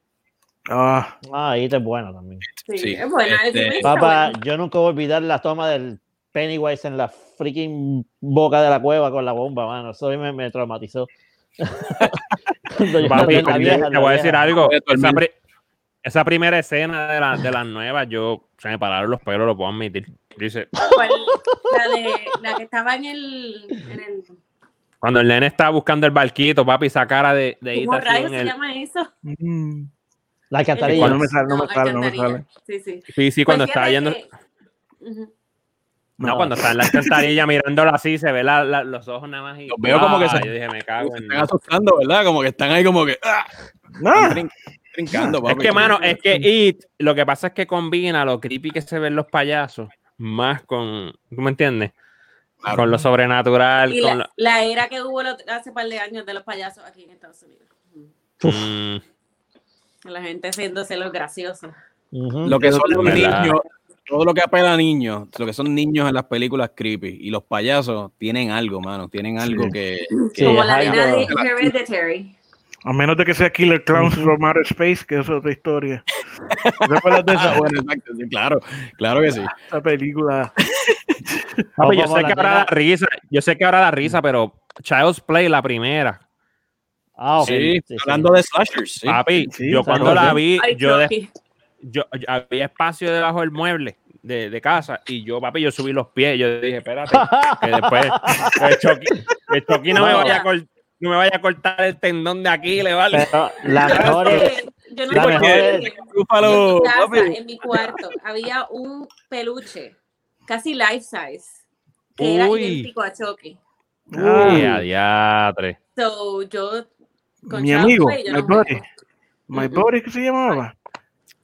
Ah, Ah, ahí está bueno también. Sí, Sí, es buena. este- Papá, yo nunca voy a olvidar la toma del Pennywise en la freaking boca de la cueva con la bomba, mano. Eso me, me traumatizó. (laughs) Papi, la vi, la vieja, te voy a decir algo. Esa, esa primera escena de, la- de las nuevas, yo se me pararon los pelos, lo puedo admitir. Dice, ¿Cuál? La, de, la que estaba en el. En el cuando el nene estaba buscando el barquito, papi, esa cara de, de ¿Cómo rayos se el- llama eso? mm, La alcantarilla. No me sale, no me sale, no me sale. Sí, sí. Sí, sí, cuando Pues estaba yendo. que-. No, No. cuando está en la alcantarilla mirándolo así, se ve la- la- los ojos nada más. Y, Los veo como que Ah, se- Yo dije, me cago Se en. están asustando, ¿verdad? Como que están ahí como que... ¡ah! Ah, Trincando, Es papi. que, mano, es que It, lo que pasa es que combina lo creepy que se ven los payasos más con. ¿Tú me entiendes? Claro. Con lo sobrenatural. Y con la, la era que hubo lo- hace par de años de los payasos aquí en Estados Unidos. Mm, La gente haciéndose los graciosos. Lo que son los niños, todo lo que apela a niños, lo que son niños en las películas creepy y los payasos tienen algo, mano, tienen algo que, Como es la nena de algo- Hereditary. A menos de que sea Killer Clowns from Outer Space, que es otra historia. ¿Te acuerdas de Ah, esa, bueno, exacto, sí, claro, claro que sí. esa película? (laughs) papi, yo sé la que ahora nena- da risa. Yo sé que ahora da risa, pero Child's Play, la primera. Ah, ok. Sí, Sí, sí. hablando de slashers, sí. Papi, Sí, yo cuando la vi, Ay, yo, de- Chucky. yo, yo- había espacio debajo del mueble de, de casa y yo, papi, yo subí los pies. Yo dije, espérate, que después el Chucky, el Chucky no, me vaya a cort- no me vaya a cortar el tendón de aquí, le vale. Pero la mejor es. Yo no La mejor es- En mi casa, en mi cuarto, había un peluche, casi life size, que era Uy. idéntico a Chucky. Uy, a diatre. So, yo con Mi amigo, Play, yo my no buddy. juego. My. Buddy, ¿qué se llamaba?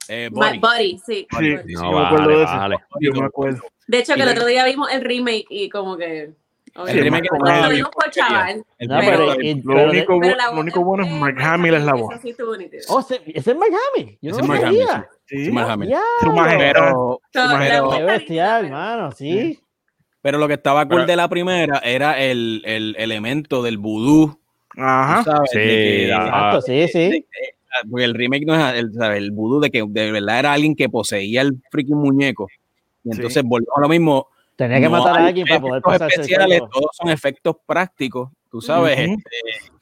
Eh, My. Buddy, sí. No, me acuerdo de. Yo me acuerdo. De hecho, que el otro día vimos el remake y como que... Lo único, pero bu- la lo voz único de- bueno es Mark Hamill es la voz. Sí. Oh, ese es Mark Hamill. Yo Ese no es lo Mark Hamill, sabía. sí. Sí. Mark Hamill. Pero, Qué bestial, hermano. Sí. pero lo que estaba cool Pero- de la primera era el, el elemento del vudú. Ajá. ¿sabes? Sí, que- ah, Exacto, sí, sí. porque el remake no es el, ¿sabes? el vudú de que de verdad era alguien que poseía el freaking muñeco. Y Sí. entonces volvemos a lo mismo. Tenía que no matar a alguien para poder el especiales, todos son efectos prácticos, tú sabes. Ujú. este,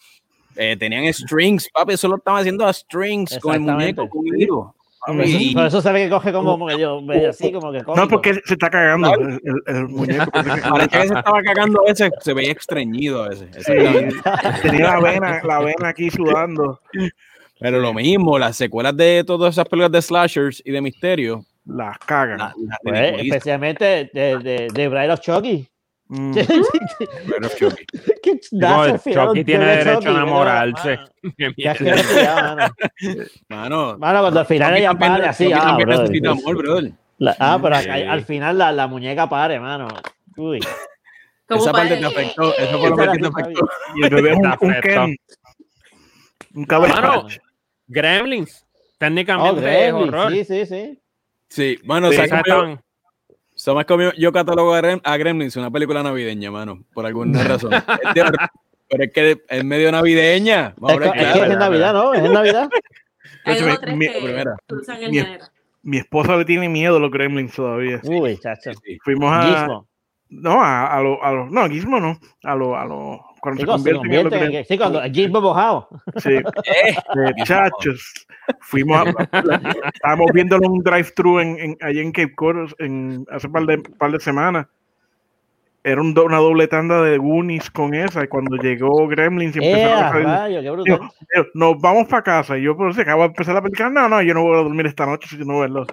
eh, tenían strings, papi, eso lo estaban haciendo a strings con el muñeco, con hilo. papi, Por eso- y- Por eso se ve que coge como medio, medio así, como que No, cómico. porque se está cagando el, el- el (laughs) muñeco. Parecía que se estaba cagando a veces, se veía estreñido a veces. exactamente. Tenía la vena, la vena aquí sudando. Pero lo mismo, las secuelas de todas esas películas de slashers y de misterio, Las cagan. la- la Pues, especialmente de, de, de Bride (laughs) of Chucky. Mm. Pero es Chucky. ¿Qué Digo, nace al final Chucky un tiene derecho Chucky, a enamorarse. Mano, (laughs) asquerosidad, mano. (laughs) Mano, Mano, cuando al final ella pare así, Chucky ah, también brother. necesita amor, brother. La- ah, pero al, al final la, la muñeca pare, mano. Uy. Esa parte te afectó. Eso fue lo Esa que te la- afectó. Y el bebé es un, un. Ken. Un. Mano, Gremlins. Oh, Técnicamente es horror. sí, sí, sí. Sí, bueno, Sí, ¿sabes esas cómo yo- estaban- ¿sabes cómo yo, yo catalogo a, Grem- a Gremlins? Una película navideña, mano. Por alguna (laughs) razón. Es de horror, pero es que es medio navideña. Es, que- es que claro. es en Navidad, ¿no? Es en Navidad. Hay Mi- dos tres mi- que primera. cruzan el Mi- género. Mi esposa le tiene miedo a los gremlins todavía. Uy, chacho. Sí, sí. Fuimos a. Gizmo. No, a, a los. A lo, no, Gizmo no. A los. A lo, cuando se se convierten en los convierten en, sí, cuando el Gizmo mojado. Sí. (laughs) Muchachos. Fuimos a. (laughs) estábamos viéndolo en un drive-thru en, en, allá en Cape Cod en, hace un par de, par de semanas. Era un do- una doble tanda de Goonies con esa. Y cuando llegó Gremlins y ¡Eh, empezaron a a salir- rayo, qué brutal! Digo, digo, nos vamos para casa. Y yo, pues, acabo de empezar la película. No, no, yo no voy a dormir esta noche si no verlo.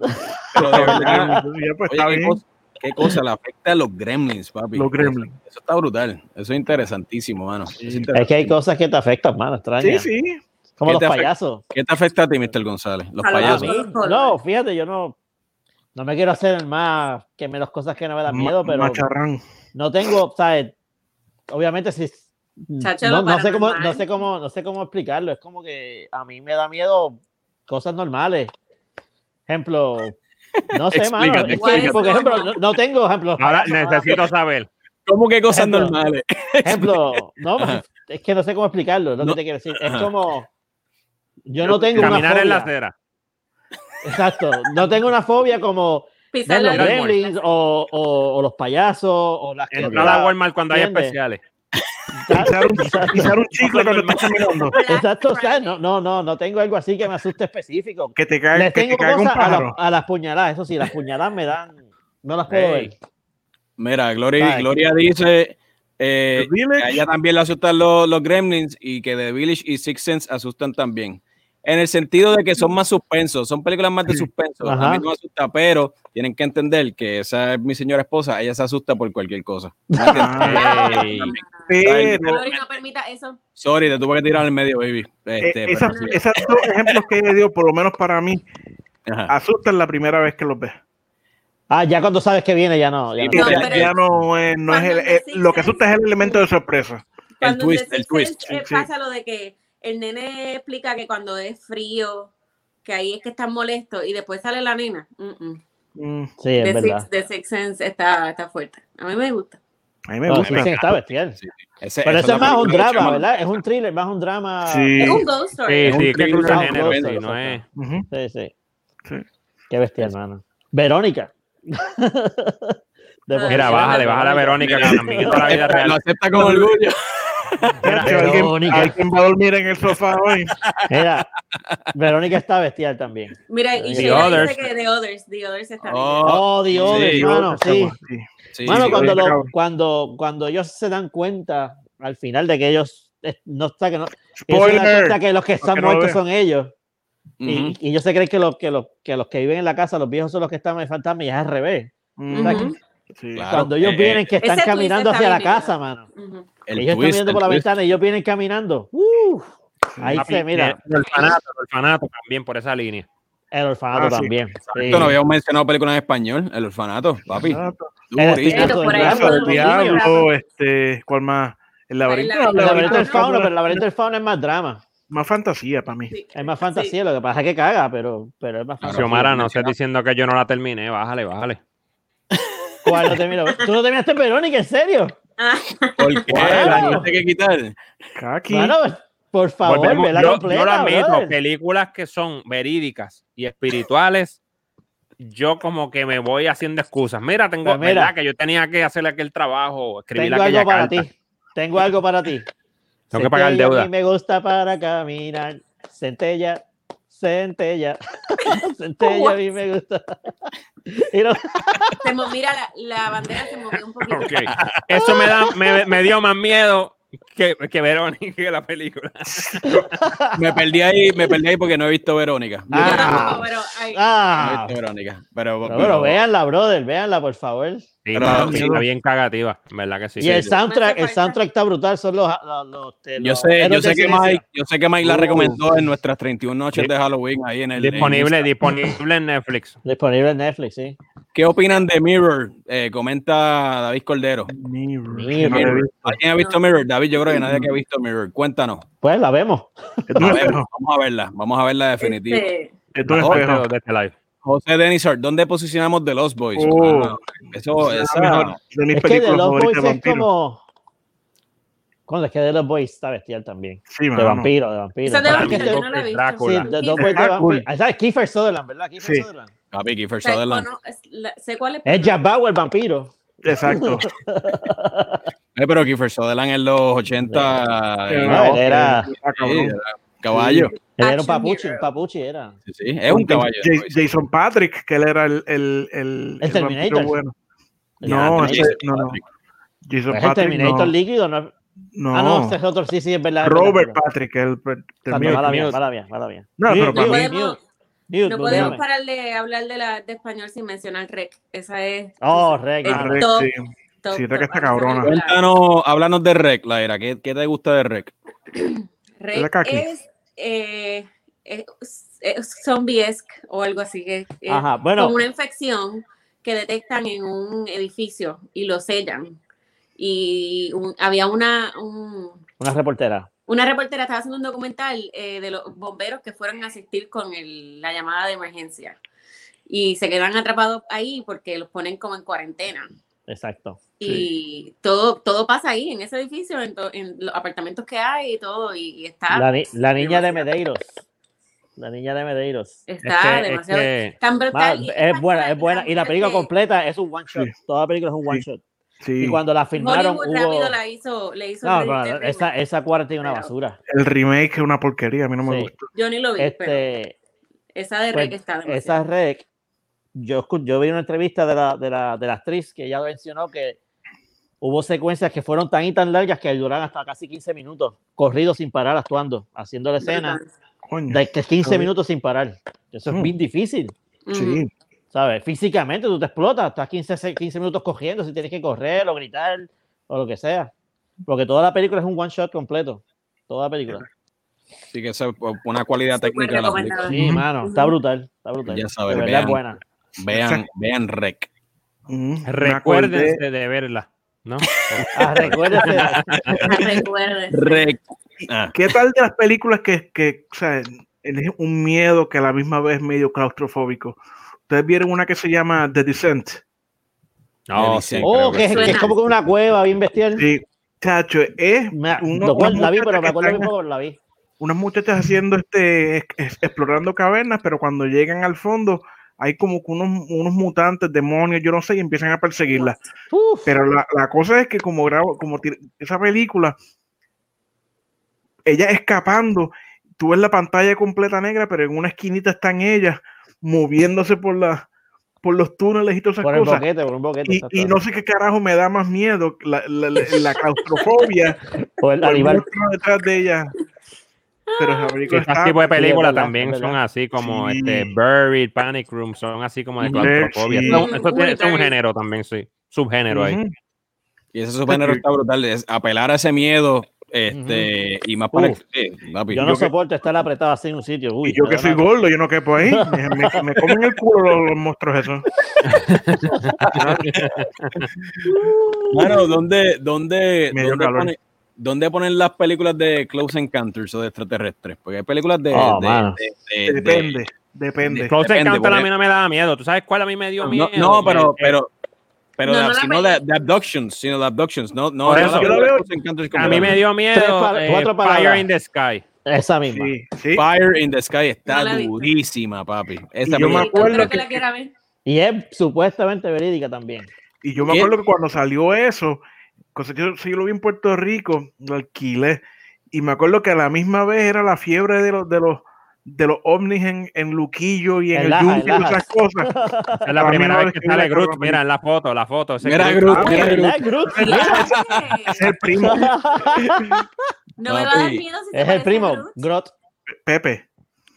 Pero de verdad, pues, oye, está ¿qué bien. cosa, qué cosa le afecta a los Gremlins, papi? Los Gremlins. Eso, eso está brutal. Eso es interesantísimo, mano. Es Es que hay cosas que te afectan, mano, Sí, extrañas. sí. Como ¿Qué los afecta? payasos. ¿Qué te afecta a ti, Mr. González? Los A payasos. mí, no, fíjate, yo no, no me quiero hacer el más que menos cosas que no me dan miedo, pero Macharrán. no tengo, ¿sabes? Obviamente si no, no sé cómo, no sé cómo, no sé cómo explicarlo. Es como que a mí me da miedo cosas normales. Ejemplo, no sé. Explícate, que, porque ejemplo, no, no tengo ejemplo. Ahora necesito saber. ¿Cómo que cosas Ejemplo. normales? Ejemplo, no, Ajá. es que no sé cómo explicarlo, es lo No. que te quiero decir. Es como yo no tengo una Caminar en la fobia. acera. Exacto, no tengo una fobia como Pisar los gremlins o, o- o los payasos o las Entrar a Walmart cuando hay especiales. Pisar un, pisar un chicle cuando estás caminando. Exacto, o sea, no, no, no, no tengo algo así que me asuste específico. Que te caiga, Les que tengo te caiga un a, la- pájaro. a las puñaladas, eso sí, las puñaladas me dan, no las puedo ver. Mira, Gloria. Gloria dice eh, que a ella también le asustan los, los Gremlins y que The Village y Six Sense asustan también. En el sentido de que son más suspensos, son películas más de suspenso. A Ajá. mí no me asusta, pero tienen que entender que esa es mi señora esposa, ella se asusta por cualquier cosa. Ey. pero Glory, no permita eso. Sorry, te tuve que tirar al medio, baby. eh, Este, esas, pero sí. dos ejemplos que ella dio, por lo menos para mí, Ajá. asustan la primera vez que los ves. Ah, ya cuando sabes que viene, ya no. Ya no. No, ya, pero- ya no es, no es el- The eh, lo que asusta es el elemento de sorpresa. Cuando twist, el twist, Sense, eh, sí. pasa lo de que el nene explica que cuando es frío, que ahí es que están molestos y después sale la nena. Mm, mm. Mm, Sí, es The, verdad. Sixth, The Sixth Sense está, está fuerte. A mí me gusta. a mí me No, gusta. sí, sí, está bestial. Sí, sí. Ese- Pero esa eso es más un drama, ¿verdad? Es un thriller, más un drama. Sí. Es un ghost story. Sí, sí, que thriller, cruza un género, sí, no es. exacto. Ujú. Sí, sí. Sí. Qué bestia, hermano. Verónica. De Mira, bájale, de bájale a Verónica, que también la vida Lo real. acepta con orgullo. Mira, ¿alguien, Verónica. alguien va a dormir en el sofá hoy. Mira, Verónica está bestial también. Mira, y The Sheila Others. dice que The Others, The Others está bien. Oh, Oh, Dios, sí, hermano, sí. Sí. Mano, sí, cuando, lo- cuando, cuando ellos se dan cuenta al final de que ellos no está que no, se dan Spoiler. cuenta que los que están que muertos son ellos Ujú. y, y ellos se creen que los, que, los, que los que viven en la casa, los viejos son los que están en fantasma y es al revés. Mm, Ujú. Sí. Claro. Cuando ellos eh, vienen que están caminando hacia la casa, mano. Ujú. El ellos twist, están viendo por la twist. ventana y ellos vienen caminando. ¡Uf! ahí se mira. El orfanato, el orfanato también por esa línea. El orfanato Ah, sí. también. sí. No habíamos mencionado películas en español, El Orfanato, papi. El lo El diablo. este, ¿cuál más? El laberinto. El laberinto del fauno, pero el laberinto del fauno es más drama. Más fantasía para mí. Sí. Es más Sí. fantasía, lo que pasa es que caga, pero, pero es más fantasía. Xiomara, no estés diciendo que yo no la terminé. Bájale, bájale. ¿Cuál no terminó? ¿Tú no terminaste Verónica, en serio? Ah, ¿Por qué? La tuviste que quitar. Kaki. Bueno, por favor, Volvemos. vela Yo, completa, yo lo admito, películas que son verídicas y espirituales, yo como que me voy haciendo excusas. Mira, tengo, Pues mira. ¿verdad? Que yo tenía que hacer aquel trabajo, escribir Tengo aquella algo para carta. ti. Tengo algo para ti. Tengo que pagar Centella, deuda. A mí me gusta para caminar. Centella, centella. centella, (laughs) a mí me gusta. (laughs) No- se mo- mira, la, la bandera se movió un poquito. Ok. Eso me, da, me, me dio más miedo que, que Verónica que la película. (laughs) Me perdí ahí, me perdí ahí porque no he visto Verónica. No Ah. tampoco, pero ay, he Ah, visto Verónica. Pero, pero, pero- bueno, véanla, brother, véanla, por favor. Sí, Pero- pero sí, está bien cagativa, ¿verdad que sí? y el soundtrack, el soundtrack está brutal, son los, los, los- yo sé, yo sé que. Mike, yo sé que Mike la Uh. recomendó en nuestras 31 noches de Halloween ahí en el en Disponible, Instagram. disponible en Netflix. Disponible en Netflix, sí. ¿Qué opinan de Mirror? Eh, comenta David Cordero. Mirror. ¿Alguien ha visto Mirror? David, yo creo que nadie que ha visto Mirror. Cuéntanos. Pues la vemos. (laughs) Vamos a verla, vamos a verla definitiva. este, Es este live. José Denizar, ¿dónde posicionamos The Lost Boys? Oh. Ah, eso, Es mejor de mis Es que de películas los favoritas Boys de es como. Cuando es que de los Boys está bestial también. Sí, De vampiro, de vampiro. Esa de vampiro que yo se- no la he visto. Drácula. Sí, de Sí, dos Boys de vampiro. Ah, ¿Sabes? Kiefer Sutherland, ¿verdad? Kiefer Sí. Sutherland. Papi, Kiefer Sutherland. es- la- sé cuál es. Es pero- Jack Bauer, el vampiro. Exacto. (laughs) Eh, pero Kiefer Sutherland en los 80 Sí, eh, no, era- está sí, era caballo. Él era un papuchi, un papuchi era. Sí, sí, es un caballo. Ja- Jason Patrick, que él era el, el, el, El Terminator. bueno. El No, ese- no, no. Patrick. Jason Es el Patrick, Terminator no. líquido, ¿no? no. Ah, no, ese es otro, sí, sí, es verdad. es Robert verdad, Patrick, el Terminator. Mala mía, mala mía, mala mía. No, pero para No mí- mute, no podemos dígame. parar de hablar de, la, de español sin mencionar Rec. Esa es. Oh, Rec, es Ah, Rec, top, sí. top, Sí, Rec top. está cabrona. Cuéntanos, háblanos de Rec, Laira. ¿Qué, ¿Qué te gusta de Rec? (clears throat) Rec la es, eh, es, es zombie-esque o algo así. Que, es Ajá, bueno. como una infección que detectan en un edificio y lo sellan. Y un- había una, un- Una reportera. una reportera estaba haciendo un documental eh, de los bomberos que fueron a asistir con el- la llamada de emergencia. Y se quedan atrapados ahí porque los ponen como en cuarentena. Exacto. Y todo, todo pasa ahí, en ese edificio, en, to- en los apartamentos que hay y todo. Y, y está, La, ni- la niña de demasiado. Medeiros. La niña de Medeiros. está Es que- es demasiado. que- tan brutal. y es buena, es buena. Y la película que completa es un one shot. Sí. Toda la película es un one Sí. shot. Sí. Y cuando la filmaron Hollywood hubo... rápido la hizo, le hizo No, el pero remake. esa, esa cuarta es una Pero- basura. El remake es una porquería, a mí no me Sí. gusta. Yo ni lo vi, pero Este, esa de pues, que está demasiado. esa rec, yo, yo vi una entrevista de la, de, la, de la actriz que ella mencionó que hubo secuencias que fueron tan y tan largas que duraron hasta casi 15 minutos, corridos sin parar, actuando, haciendo la escena. Coño. de que 15 Ujú. minutos sin parar. Eso es Mm. bien difícil, Sí. ¿sabes? Físicamente tú te explotas, estás 15, se- 15 minutos cogiendo, si tienes que correr o gritar o lo que sea. Porque toda la película es un one shot completo. Toda la película. Así que es una cualidad Súper técnica de la película. Sí, mano, está brutal. Está brutal. Ya sabes, de verdad vean. es buena. Vean, vean Rec. Mm, Recuérdense de verla, ¿no? Ah, recuérdese. Rec. Ah, ¿Qué tal de las películas que, que o sea, es un miedo que a la misma vez es medio claustrofóbico? Ustedes vieron una que se llama The Descent. No, Delicia. sí. Oh, que, que es- que es como que una cueva bien bestial. Sí, chacho, es Me- uno- lo cual la vi, pero muchachas me acuerdo pero la vi. unas muchachas haciendo este, es- es- explorando cavernas, pero cuando llegan al fondo hay como que unos, unos mutantes, demonios, yo no sé, y empiezan a perseguirla. Uf, Pero la, la cosa es que como grabo, como esa película, ella escapando, tú ves la pantalla completa negra, pero en una esquinita están ellas moviéndose por la, por los túneles y todas esas por cosas. boquete, por un boquete. Y, no sé qué carajo me da más miedo, la, la, la- la claustrofobia, (laughs) Por el o el animal. detrás de ella. Pero esa película estos está tipos de películas verdad, también son verdad. así como Sí. este Buried, Panic Room, son así como de claustrofobia. sí. Son- Eso, tiene- es un género también, sí. Subgénero ahí. Y ese subgénero está brutal. Es apelar a ese miedo. Este, y más para. Sí, papi. Yo no yo que- soporto estar apretado así en un sitio. Uy, y yo que soy gordo, yo no quepo ahí. (laughs) Me, me- me comen el culo los, los monstruos esos. (laughs) Mano, ¿dónde, dónde, (laughs) Me dio dónde, dónde ponen las películas de Close Encounters o de extraterrestres? Porque hay películas de. Oh, de- de- de- de- Depende, depende. Close Depende, Encounter a mí no me daba miedo. ¿Tú sabes cuál a mí me dio No, miedo? no, pero, Eh, pero, pero No, de, no de, de abductions, sino de abductions, no, no, Por no eso. Yo veo- Encounters a mí me dio miedo eh, Fire in the Sky. Esa misma. Sí, sí. Fire in the Sky está No durísima, papi. Esa Y yo me acuerdo que que- la quiera ver. Y es supuestamente verídica también. Y yo me acuerdo que cuando salió eso, cosa que yo, yo lo vi en Puerto Rico, lo alquilé. Y me acuerdo que a la misma vez era la fiebre de los, de los, de los ovnis en, en Luquillo y en el Laja, yunque y esas cosas. (laughs) Es la primera vez que que sale Groot. Mira en la foto, la foto. ese Mira, Groot. Groot, Ah, mira, ¿verdad, Groot. Groot? (laughs) Mira. Es el primo, (laughs) No me va a dar miedo si Es el primo, Groot. Pepe.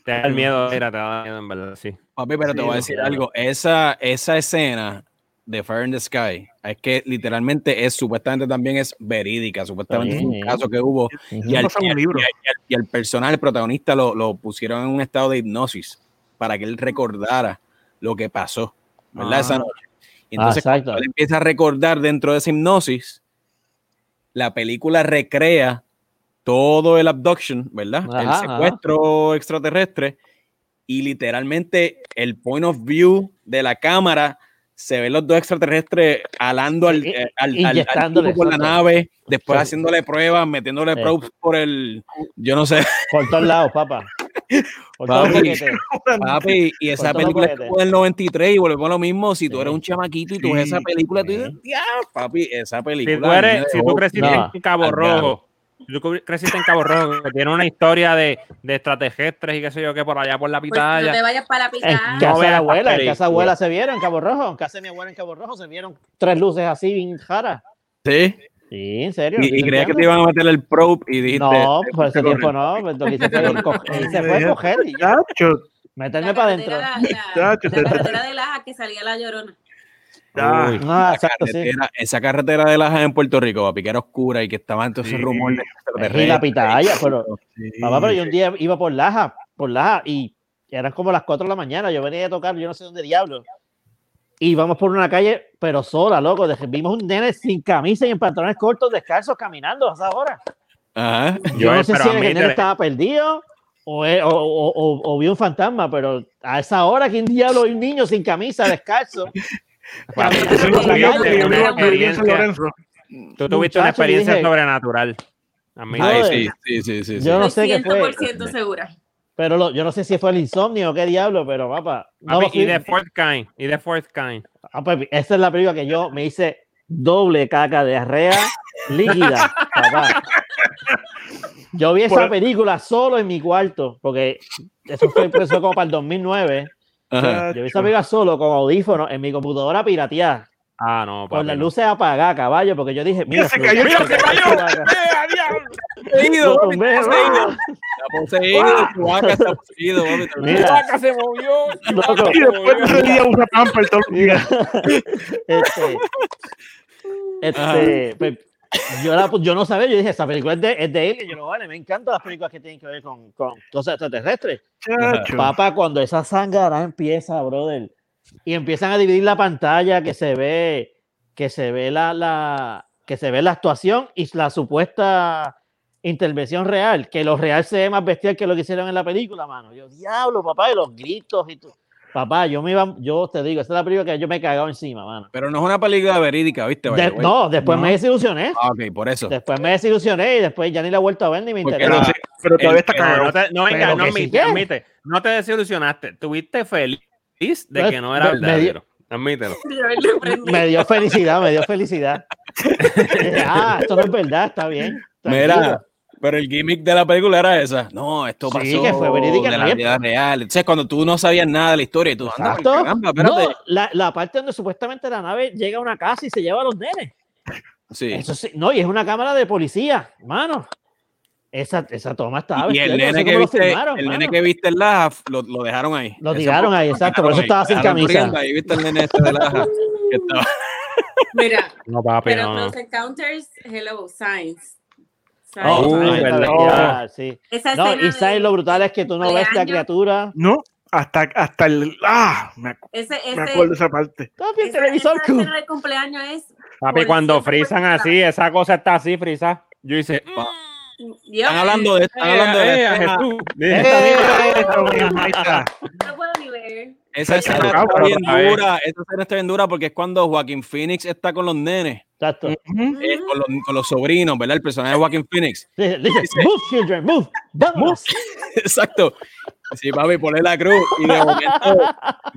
Te da el miedo, mira, te da miedo en verdad, sí. Papi, pero te voy a decir claro. algo. Esa, esa escena de Fire in the Sky es que literalmente es supuestamente también es verídica. Supuestamente fue un caso que hubo. Y y al- y al- y al- y al personaje, el protagonista, lo, lo pusieron en un estado de hipnosis para que él recordara lo que pasó, ¿verdad? Ah. Esa noche. Y Ah, entonces, exacto. cuando él empieza a recordar dentro de esa hipnosis, la película recrea todo el abduction, ¿verdad? el Ajá, secuestro extraterrestre y literalmente el point of view de la cámara se ven los dos extraterrestres alando al, eh, al, al- al inyectándole, tipo por la nave, después Sí. haciéndole pruebas, metiéndole Sí. probes por el, yo no sé, Por todos lados, papá. (laughs) Por Papi. papi, y esa película es del 93 y volvemos a lo mismo, si tú Sí. eres un chamaquito y tú ves esa Sí. película, tú dices, "Ya, papi, esa Si película. tú, eres, si tú creciste No. en Cabo. Rojo, tú creciste en Cabo Rojo, que tiene una historia de, de extraterrestres y qué sé yo, que por allá por la Pues no te pitaya. vayas para la En pitaya. No casa de la abuela, en casa abuela se vieron en Cabo Rojo, en casa de mi abuela en Cabo Rojo se vieron tres luces así bien raras. Sí, Sí, en serio. y, y creía que te iban a meter el probe y dijiste. No, "Eh, por ese corre". tiempo no. pues Lo que hice fue, coger, hice (laughs) fue coger y ya, meterme La para adentro. La, Chacho, la te- carretera de Laja que salía la llorona. Uy, Ah, exacto, sí. carretera- Esa carretera de Lajas en Puerto Rico, papi, que era oscura y que estaba entonces Sí. rumor de Y la pitaya, pero Sí. Papá, pero yo un día iba por Laja, por Laja, y eran como las 4 de la mañana. Yo venía a tocar, yo no sé dónde diablo. Y íbamos por una calle, pero sola, loco. Vimos un nene sin camisa y en pantalones cortos, descalzos, caminando a esa hora. Ajá. Yo no Joel, sé si el nene estaba perdido o, e- o, o, o- o vio un fantasma, pero a esa hora, ¿quién diablo hay un niño sin camisa, descalzo? Tú tuviste una experiencia dije- sobrenatural. Sí, sí, sí, sí. sí. Yo no sé qué fue. 100% segura. Pero lo- yo no sé si fue el insomnio o qué diablo, pero papá. No Papi, y de fourth kind, y de fourth kind. Ah, pues, esa es la película que yo me hice doble caca de arrea líquida, (laughs) papá. Yo vi esa película solo en mi cuarto, porque eso fue, empezó como para el 2009. Ajá. Yo vi esa película solo con audífonos en mi computadora pirateada, Ah, no, con las no. luces apagadas, caballo, porque yo dije, mira, se cayó, mira, se cayó. Poseído. (laughs) Este, este, pues, yo, la- yo no sabía, yo dije, esa película es de, es de él, y yo no vale, me encantan las películas que tienen que ver con, con cosas extraterrestres. Chacho. Papá, cuando esa sangara empieza, brother, y empiezan a dividir la pantalla, que se ve, que se ve la, la, que se ve la actuación y la supuesta intervención real, que lo real se ve más bestial que lo que hicieron en la película, mano. Yo, diablo, papá, y los gritos y todo. Papá, yo me iba, yo te digo, esa es la película que yo me he cagado encima, mano. Pero no es una película verídica, ¿viste? De- no, después No. me desilusioné. Ah, ok, por eso. Después me desilusioné y después ya ni la he vuelto a ver ni me interesa. era- Pero, sí, pero todavía está cagado. no, te, no, venga, no sí admite, admite. No te desilusionaste. Tuviste feliz de que no era me- me dio- verdadero. Admítelo. Me dio felicidad, me dio felicidad. (laughs) Ah, esto no es verdad, está bien. Mira, tranquilo. Pero el gimmick de la película era esa. No, esto Sí, pasó que fue verídica, de la ¿no? vida real. Entonces, cuando tú no sabías nada de la historia y tú anda, Exacto. caramba, espérate. No, la, la parte donde supuestamente la nave llega a una casa y se lleva a los nenes. Sí. Eso sí, no, y es una cámara de policía, mano. Esa, esa toma estaba Y el no nene sé que viste, filmaron, el nene mano. que viste en Laja, lo, lo dejaron ahí. Lo tiraron ahí, exacto, por eso estaba sin camisa. Ahí viste el nene este de Laja. que estaba- Mira, No, papi, pero no, Encounters, Hello, Science. Oh, Uy, Science está verdad. bestial, sí. Esa No, y sabes de- lo brutal es que tú no ves la cumpleaños. criatura. No, hasta, hasta el. Ah, me, acu- Ese, me ese, acuerdo de esa parte. Papi, el esa, televisor de cumpleaños es. Papi, cuando frisan así, esa cosa está así, frisa. Yo hice. Dios, Están hablando de, están "Eh, hablando de eh, escena- Jesús". Está. No puedo ni ver. Esa escena está bien dura. Esa escena está bien dura porque es cuando Joaquín Phoenix está con los nenes, Exacto. Ujú. eh, con, los, con los sobrinos, ¿verdad? El personaje de Joaquín Phoenix. Dice, dice, move, children, move. Vamos. (laughs) Exacto. Sí, papi, ponle la cruz. Y de momento,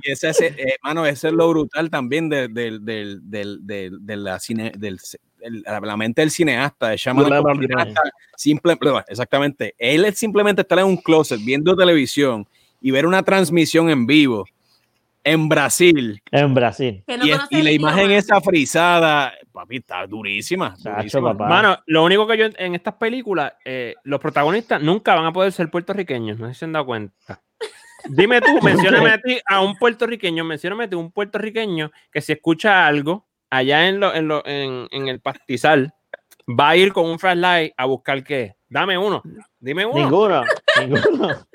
y ese, ese eh, mano, ese es lo brutal también de, del del del del de la cine, del, el- la, mente del cineasta, de como cineasta, simple, exactamente. Él es simplemente estar en un closet viendo televisión y ver una transmisión en vivo en Brasil En Brasil. No y, y la imagen esa frisada, papi, está durísima. Mano, lo único que yo en- en estas películas, eh, los protagonistas nunca van a poder ser puertorriqueños, no sé si se han dado cuenta. Dime tú, (laughs) mencióname a ti a un puertorriqueño, mencióname a ti un puertorriqueño que si escucha algo allá en, lo, en, lo- en, en el pastizal, va a ir con un flashlight a buscar qué. Dame uno, dime uno. Ninguno. Ninguno. (laughs)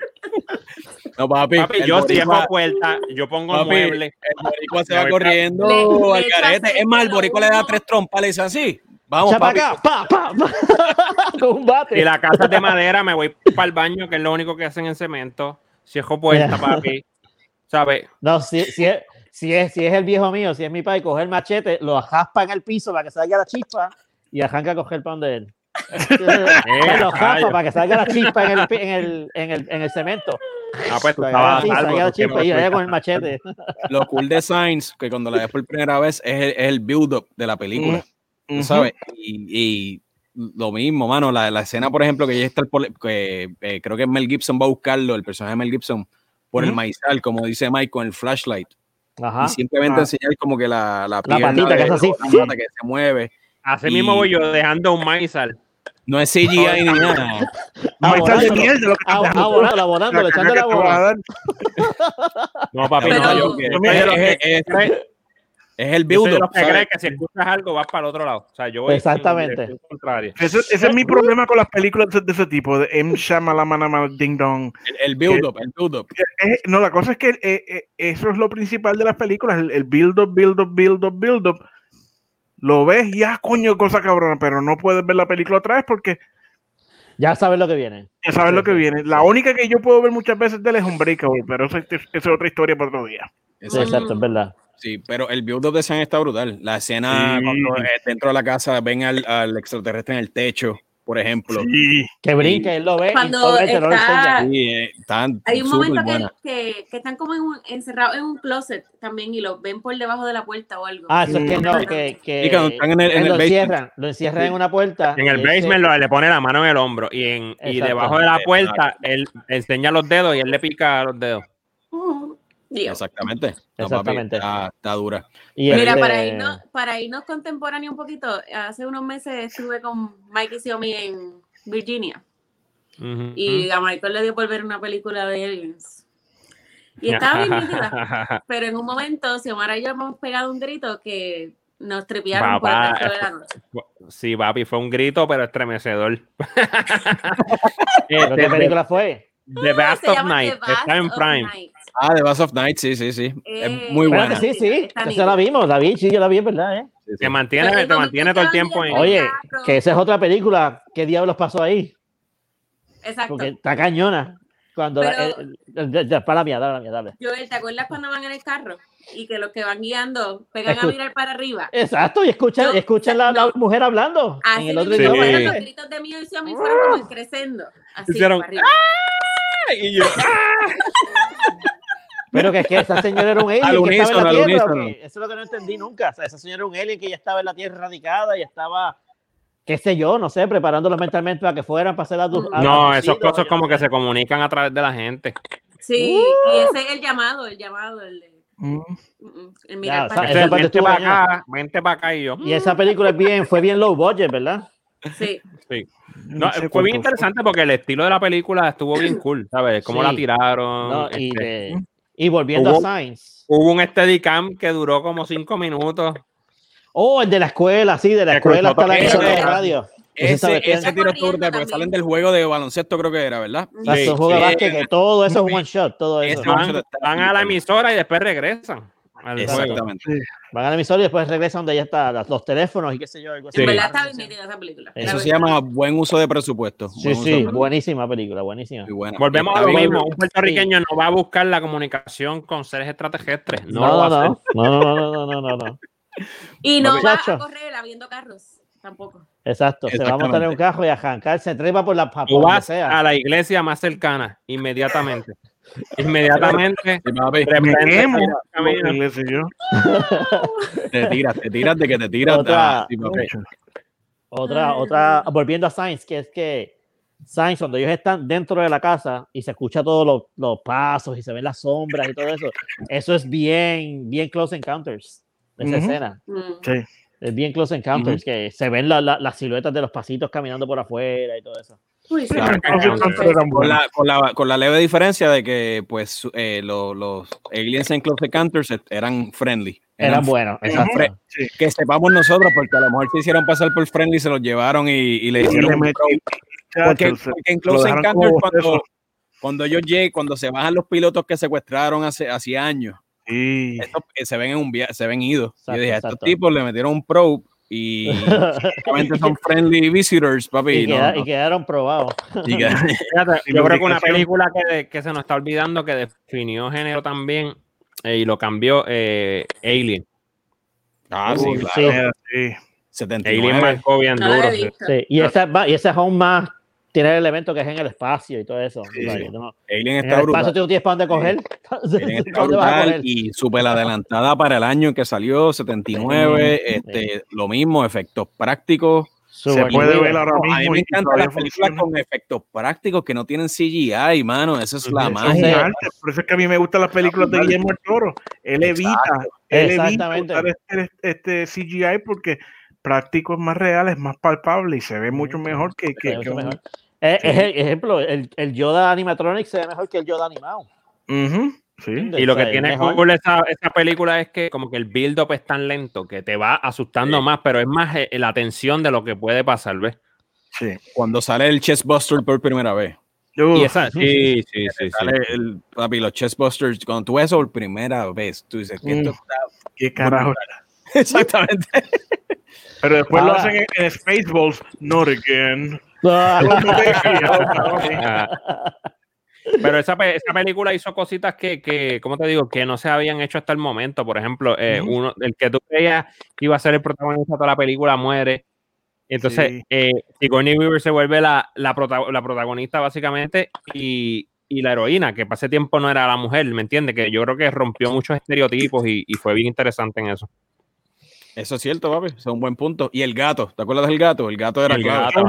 No, papi, Papi, el yo cierro puerta, yo pongo Papi, muebles. el boricua se va corriendo Le- al carete. Es más, el boricua le da tres trompas, le dice así. Vamos, papi. para acá. Pa, pa, pa. Con (laughs) un bate. Y la casa es de madera, me voy para el baño, que es lo único que hacen en cemento. Cierro puerta, papi. ¿Sabes? No, si, si, es, si, es, si es el viejo mío, si es mi padre, coge el machete, lo jaspa en el piso para que salga la chispa y arranca a coger pan de él. Lo jaspa rayo. para que salga la chispa en el, en el, en el, en el cemento. Ah, pues tú Salga estabas así, la y vaya fuiste. con el machete. Lo cool de Signs, que cuando la ves por primera vez, es el, es el build-up de la película. tú Ujú. ¿Sabes? Y, y lo mismo, mano, la, la escena, por ejemplo, que ya está el que eh, creo que Mel Gibson va a buscarlo, el personaje de Mel Gibson, por el maizal, como dice Mike, con el flashlight. Ajá. Y simplemente Ah. enseñar como que la, la, pierna patita que de- hace así. la pata que se mueve. Así Y- mismo voy yo dejando un maizal. No es CGI ni nada. Abonándolo. mierda, Ah. Abonándolo, abonándolo, echándole. No, papi, Pero- no. Yo, que- yo es, es- el build-up. los que ¿sabes? cree que si escuchas algo vas para el otro lado. O sea, yo Exactamente. contraria. Ese, ese es mi problema con las películas de, de ese tipo, de M. Shyamalan Ding Dong. El, el build-up, el build-up. Eh, no, la cosa es que eh, eh, eso es lo principal de las películas, el, el build up, build up, build up, build up. Lo ves y ah, coño, cosa cabrona, pero no puedes ver la película otra vez porque Ya sabes lo que viene. ya sabes Sí, lo que sí, viene. La única que yo puedo ver muchas veces de él es un breakable, pero eso, es- otra historia para otro día. Sí, Exacto. es verdad. Sí, pero el build-up de Sam está brutal. La escena Sí. cuando eh, dentro de la casa ven al, al extraterrestre en el techo, por ejemplo. Sí. Que brinque, él lo ve Cuando y obviamente no lo está-. Sí, eh, están Hay un momento que, que, que están como en un- encerrados en un closet también y los ven por debajo de la puerta o algo. Ah, eso es que no, que, que Y cuando están en el- en el lo basement. encierran, lo encierran en una puerta. En el basement lo- le pone la mano en el hombro y, en, y debajo de la puerta él enseña los dedos y él le pica los dedos. Dios. Exactamente. No, Exactamente. papi, está, está dura. y Mira, para irnos, para irnos contemporáneo un poquito, hace unos meses estuve con Mike y Xiaomi en Virginia y a Michael le dio por ver una película de aliens. Y estaba bien nítida, (laughs) pero en un momento Xiomara y yo hemos pegado un grito que nos tripearon por el de la noche. Sí, papi, fue un grito, pero estremecedor. (laughs) ¿Pero Este, ¿Qué película fue? The Best Se of Night, está en Prime. Night. Ah, The Bass of Night, sí, sí, sí. Eh, es muy buena. sí, sí, esa la vimos, la vi, sí, yo la vi, verdad, ¿eh? Sí, sí. Te mantiene, Pero te mantiene todo el tiempo en. Oye, que esa es otra película, ¿qué diablos pasó ahí? Exacto. Porque está cañona. Cuando Pero- para la mía, dale, la mía, dale. Joel, ¿te acuerdas cuando van en el carro y que los que van guiando pegan a mirar para arriba? Exacto, y escuchan, y escuchan la, la no. mujer hablando Así en el otro mismo Sí. idioma. fueron los gritos de mío y fueron como el crescendo. Así Hicieron, para arriba. (laughs) Y yo, Pero que es que esa señora era un alien Al que estaba en la al Tierra. Eso es lo que no entendí nunca. O sea, esa señora era un alien que ya estaba en la Tierra radicada y estaba, qué sé yo, no sé, preparándolos mentalmente para que fueran para hacer las dos. no, esos cosas como que se comunican a través de la gente. Sí, Uh. y ese es el llamado, el llamado, el, de- Mm. mm, mm, el mirar Ya, para esa parte vente acá, vente para acá y yo. Y esa película es bien, fue bien low budget, ¿verdad? Sí. Sí. No, sé fue bien interesante porque el estilo de la película estuvo bien (clears throat) cool, ¿sabes? Cómo Sí. la tiraron. No, y, este, de- y volviendo Hubo- a Science. Hubo un Steadicam que duró como cinco minutos. Oh, el de la escuela, sí, de la escuela hasta la emisora de radio. Ese Ese, tiro brutal, porque Corriendo salen del juego de baloncesto, creo que era, ¿verdad? Mm. Sí, juego de sí. básquet, que todo eso es un one shot, todo eso. Van, a la emisora y después regresan al juego. Exactamente. Van a la emisora y después regresan donde ya están los teléfonos y qué sé yo. algo así. Sí. En verdad está bien esa película. Eso se llama buen uso de presupuesto. Sí, Buen uso de sí, presupuesto. buenísima película, buenísima. Volvemos a lo bien. mismo. Un puertorriqueño no va a buscar la comunicación con seres extraterrestres. No, No, lo va no, a hacer. no, no, no, no, no, no, no, no. Y no va a correr habiendo carros, tampoco. Exacto, se va a montar en un carro y a arrancar, se trepa por la pa- Tú por donde vas sea. a la iglesia más cercana, inmediatamente. Inmediatamente. Te tiras, te tiras de que te tiras. Otra- ah, sí. Otra, otra, volviendo a Sainz, que es que Sainz, cuando ellos están dentro de la casa y se escucha todos los, los pasos y se ven las sombras y todo eso, eso es bien, bien close encounters, esa Ujú. escena. Mm. Sí. Es bien close encounters, que se ven la- la- las siluetas de los pasitos caminando por afuera y todo eso. Uy, sí, Claro, Con buenos. la, con, la, con la leve diferencia de que pues eh, lo- los aliens en Close Encounters et- eran friendly. Eran buenos. eran Sí. que sepamos nosotros, porque a lo mejor se hicieron pasar por friendly, se los llevaron y, y le Y hicieron le un metí- pro. Porque, en se lo Close Encounters, cuando, cuando ellos llegan, cuando se bajan los pilotos que secuestraron hace, hace años, Sí. estos, eh, se ven en un via- se ven idos. Exacto, yo dije, a estos tipos le metieron un probe y (laughs) básicamente son friendly visitors, papi. y, y no- queda- no- y quedaron probados. y (laughs) yo creo que una película que, que se nos está olvidando que definió género también eh, y lo cambió eh, Alien. ah, sí, claro. sí. Mira, sí. 79. Alien marcó bien duro. sí. y ese, va- y ese home más tiene el elemento que es en el espacio y todo eso. Sí. O sea, que no- Alien en está el brutal. espacio tú no tienes para dónde coger. (laughs) Alien está ¿Dónde vas a brutal coger? y súper adelantada para el año en que salió, 79. Este, Lo mismo, efectos prácticos. Se Super puede Weird. ver ahora No, a mí mismo. me encantan las películas funciona. con efectos prácticos que no tienen CGI, mano. Esa es la magia. Sí. Por eso es que a mí me gustan las películas de Guillermo del Toro. Él evita, él evita Exactamente. usar este, este CGI porque práctico es más real, es más palpable y se ve mucho mejor que, Se que, que mejor. Eh, es el- ejemplo, el, el Yoda animatronic se ve mejor que el Yoda animado. Ujú, sí. Y lo que tiene mejor. cool esa, esa película es que como que el build-up es tan lento que te va asustando Sí. más, pero es más eh, la tensión de lo que puede pasar, ¿ves? sí. Cuando sale el Chestbuster por primera vez. Uf, Y esa, sí, sí, sí, sí. Sale el, papi, los Chestbusters. Cuando tú ves eso por primera vez, tú dices esto Mm. qué carajo. (laughs) Exactamente. Pero después lo hacen en, en Spaceballs, not again. (laughs) Pero esa, esa película hizo cositas que, que, ¿cómo te digo? Que no se habían hecho hasta el momento. Por ejemplo, eh, uno, el que tú creías que iba a ser el protagonista de toda la película muere. Entonces, Sí. eh, Sigourney Weaver se vuelve la, la, prota- la protagonista básicamente y, y la heroína, que para ese tiempo no era la mujer, ¿me entiendes? Que yo creo que rompió muchos estereotipos y, y fue bien interesante en eso. Eso es cierto, papi. Eso es un buen punto. Y el gato, ¿te acuerdas del gato? El gato era El gato,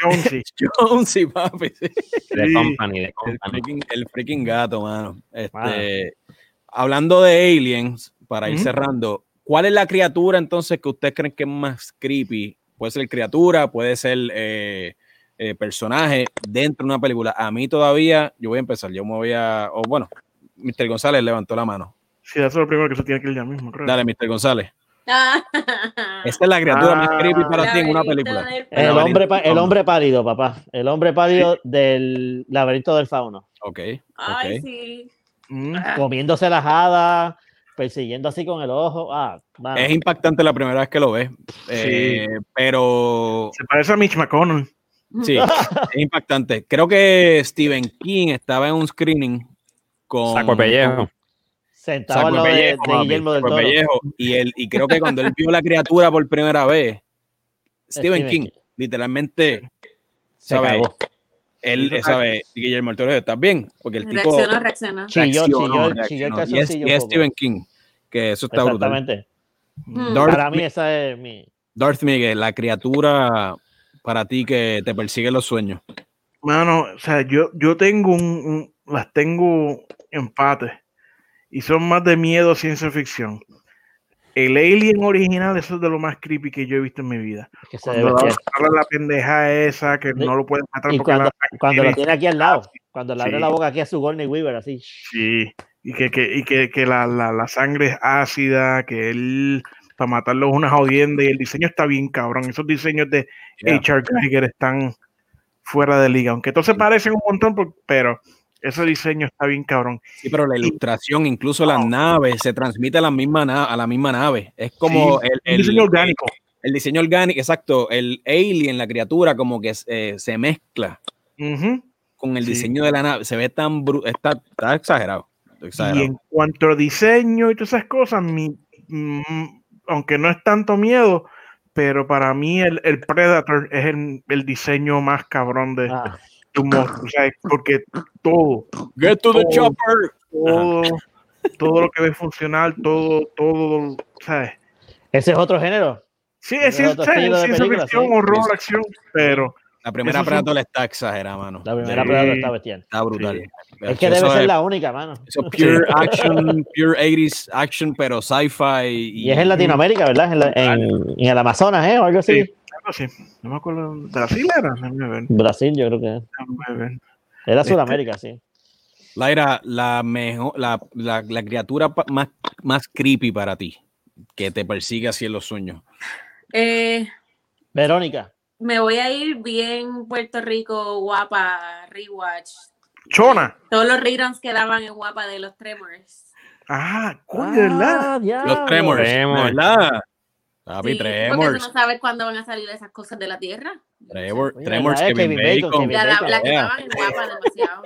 Jonesy. (laughs) Jonesy, papi. sí. de Sí. company, de El freaking, el freaking gato, mano. Este. Hablando de aliens, para ir cerrando, ¿cuál es la criatura entonces que ustedes creen que es más creepy? Puede ser criatura, puede ser eh, eh, personaje dentro de una película. A mí todavía, yo voy a empezar, yo me voy a, o bueno, Mr. González levantó la mano. Sí, eso es lo primero que se tiene que ir ya mismo, creo. Dale, Mr. González. Ah. Esta es la criatura más Ah. creepy para ti en una película. El hombre, el hombre pálido, papá. El hombre pálido del laberinto del fauno. Ok, Ay, sí. Mm. Comiéndose las hadas, persiguiendo así con el ojo. Ah. Es impactante la primera vez que lo ves. eh, pero Se parece a Mitch McConnell. Sí, (laughs) es impactante. Creo que Stephen King estaba en un screening con Saco de pellejo. Sentado al de lado de, de Guillermo del Toro. pellejo, y él y creo que cuando él vio la criatura por primera vez, (laughs) Stephen Stephen King, King. literalmente, Se ¿sabes? cagó. Él Sí, sabe, Guillermo del Toro, ¿estás bien? Porque el tipo Reacciona, reacciona. Chilló, reaccionó, chilló, chilló el reaccionó. Y es, y es. Stephen King, que eso está brutal. Exactamente. Hmm. Darth, Para mí esa es mi... Darth Miguel, la criatura para ti que te persigue los sueños. Mano, o sea, yo, yo tengo un, un- las tengo empate y son más de miedo ciencia ficción. El Alien original, eso es de lo más creepy que yo he visto en mi vida. que se Cuando la, la pendeja esa que Sí. no lo pueden matar Y porque cuando, la cuando lo tiene- aquí al lado, cuando le abre Sí. la boca aquí a su Gorney Weaver, así. Sí, y que, que, y que, que la, la, la sangre es ácida, que él para matarlo es una jodienda y el diseño está bien cabrón. Esos diseños de Yeah. H.R. Geiger están fuera de liga, aunque todos se parecen un montón, pero ese diseño está bien cabrón. Sí, pero la ilustración, incluso las naves, se transmite a la misma, na- a la misma nave. Es como Sí, el, el- diseño orgánico. el diseño orgánico, exacto. El alien, la criatura, como que eh, se mezcla con el Sí. diseño de la nave. Se ve tan está, está exagerado. está Y exagerado. en cuanto a diseño y todas esas cosas, mi, mm, aunque no es tanto miedo, pero para mí el, el Predator es el, el diseño más cabrón de, Ah, de O sea, porque todo, Get to the todo- chopper. todo, todo lo que ve funcional, todo, todo, ¿sabes? ese es otro género. Sí, es ciencia ficción, horror, Sí. acción, pero La primera sí. Predator está exagerada, mano. La primera Sí. Predator está bestial. Está brutal. Sí. Es que Eso debe ser es- la única, mano. Eso es pure action, pure 80s action, pero sci-fi. Y es en Latinoamérica, ¿verdad? En, la- en- en el Amazonas, ¿eh? O algo así. Sí. algo así. No me acuerdo. ¿Brasil era? Brasil, yo creo que ver. era Este- Sudamérica, sí. Laira, la mejor, la, la, la criatura más, más creepy para ti, que te persigue así en los sueños. Eh, Verónica. me voy a ir bien Puerto Rico, guapa, rewatch. Chona. Todos los reruns que daban en guapa de los Tremors. Ah, coño, de ¿verdad? Ah, diablo. Los Tremors, Tremors. ¿verdad? Papi, Sí, porque Tremors. tú no sabes cuándo van a salir esas cosas de la tierra. Tremor- Oye, Tremors. Kevin, Kevin Bacon, Bacon. Kevin La, la, la que en guapa demasiado.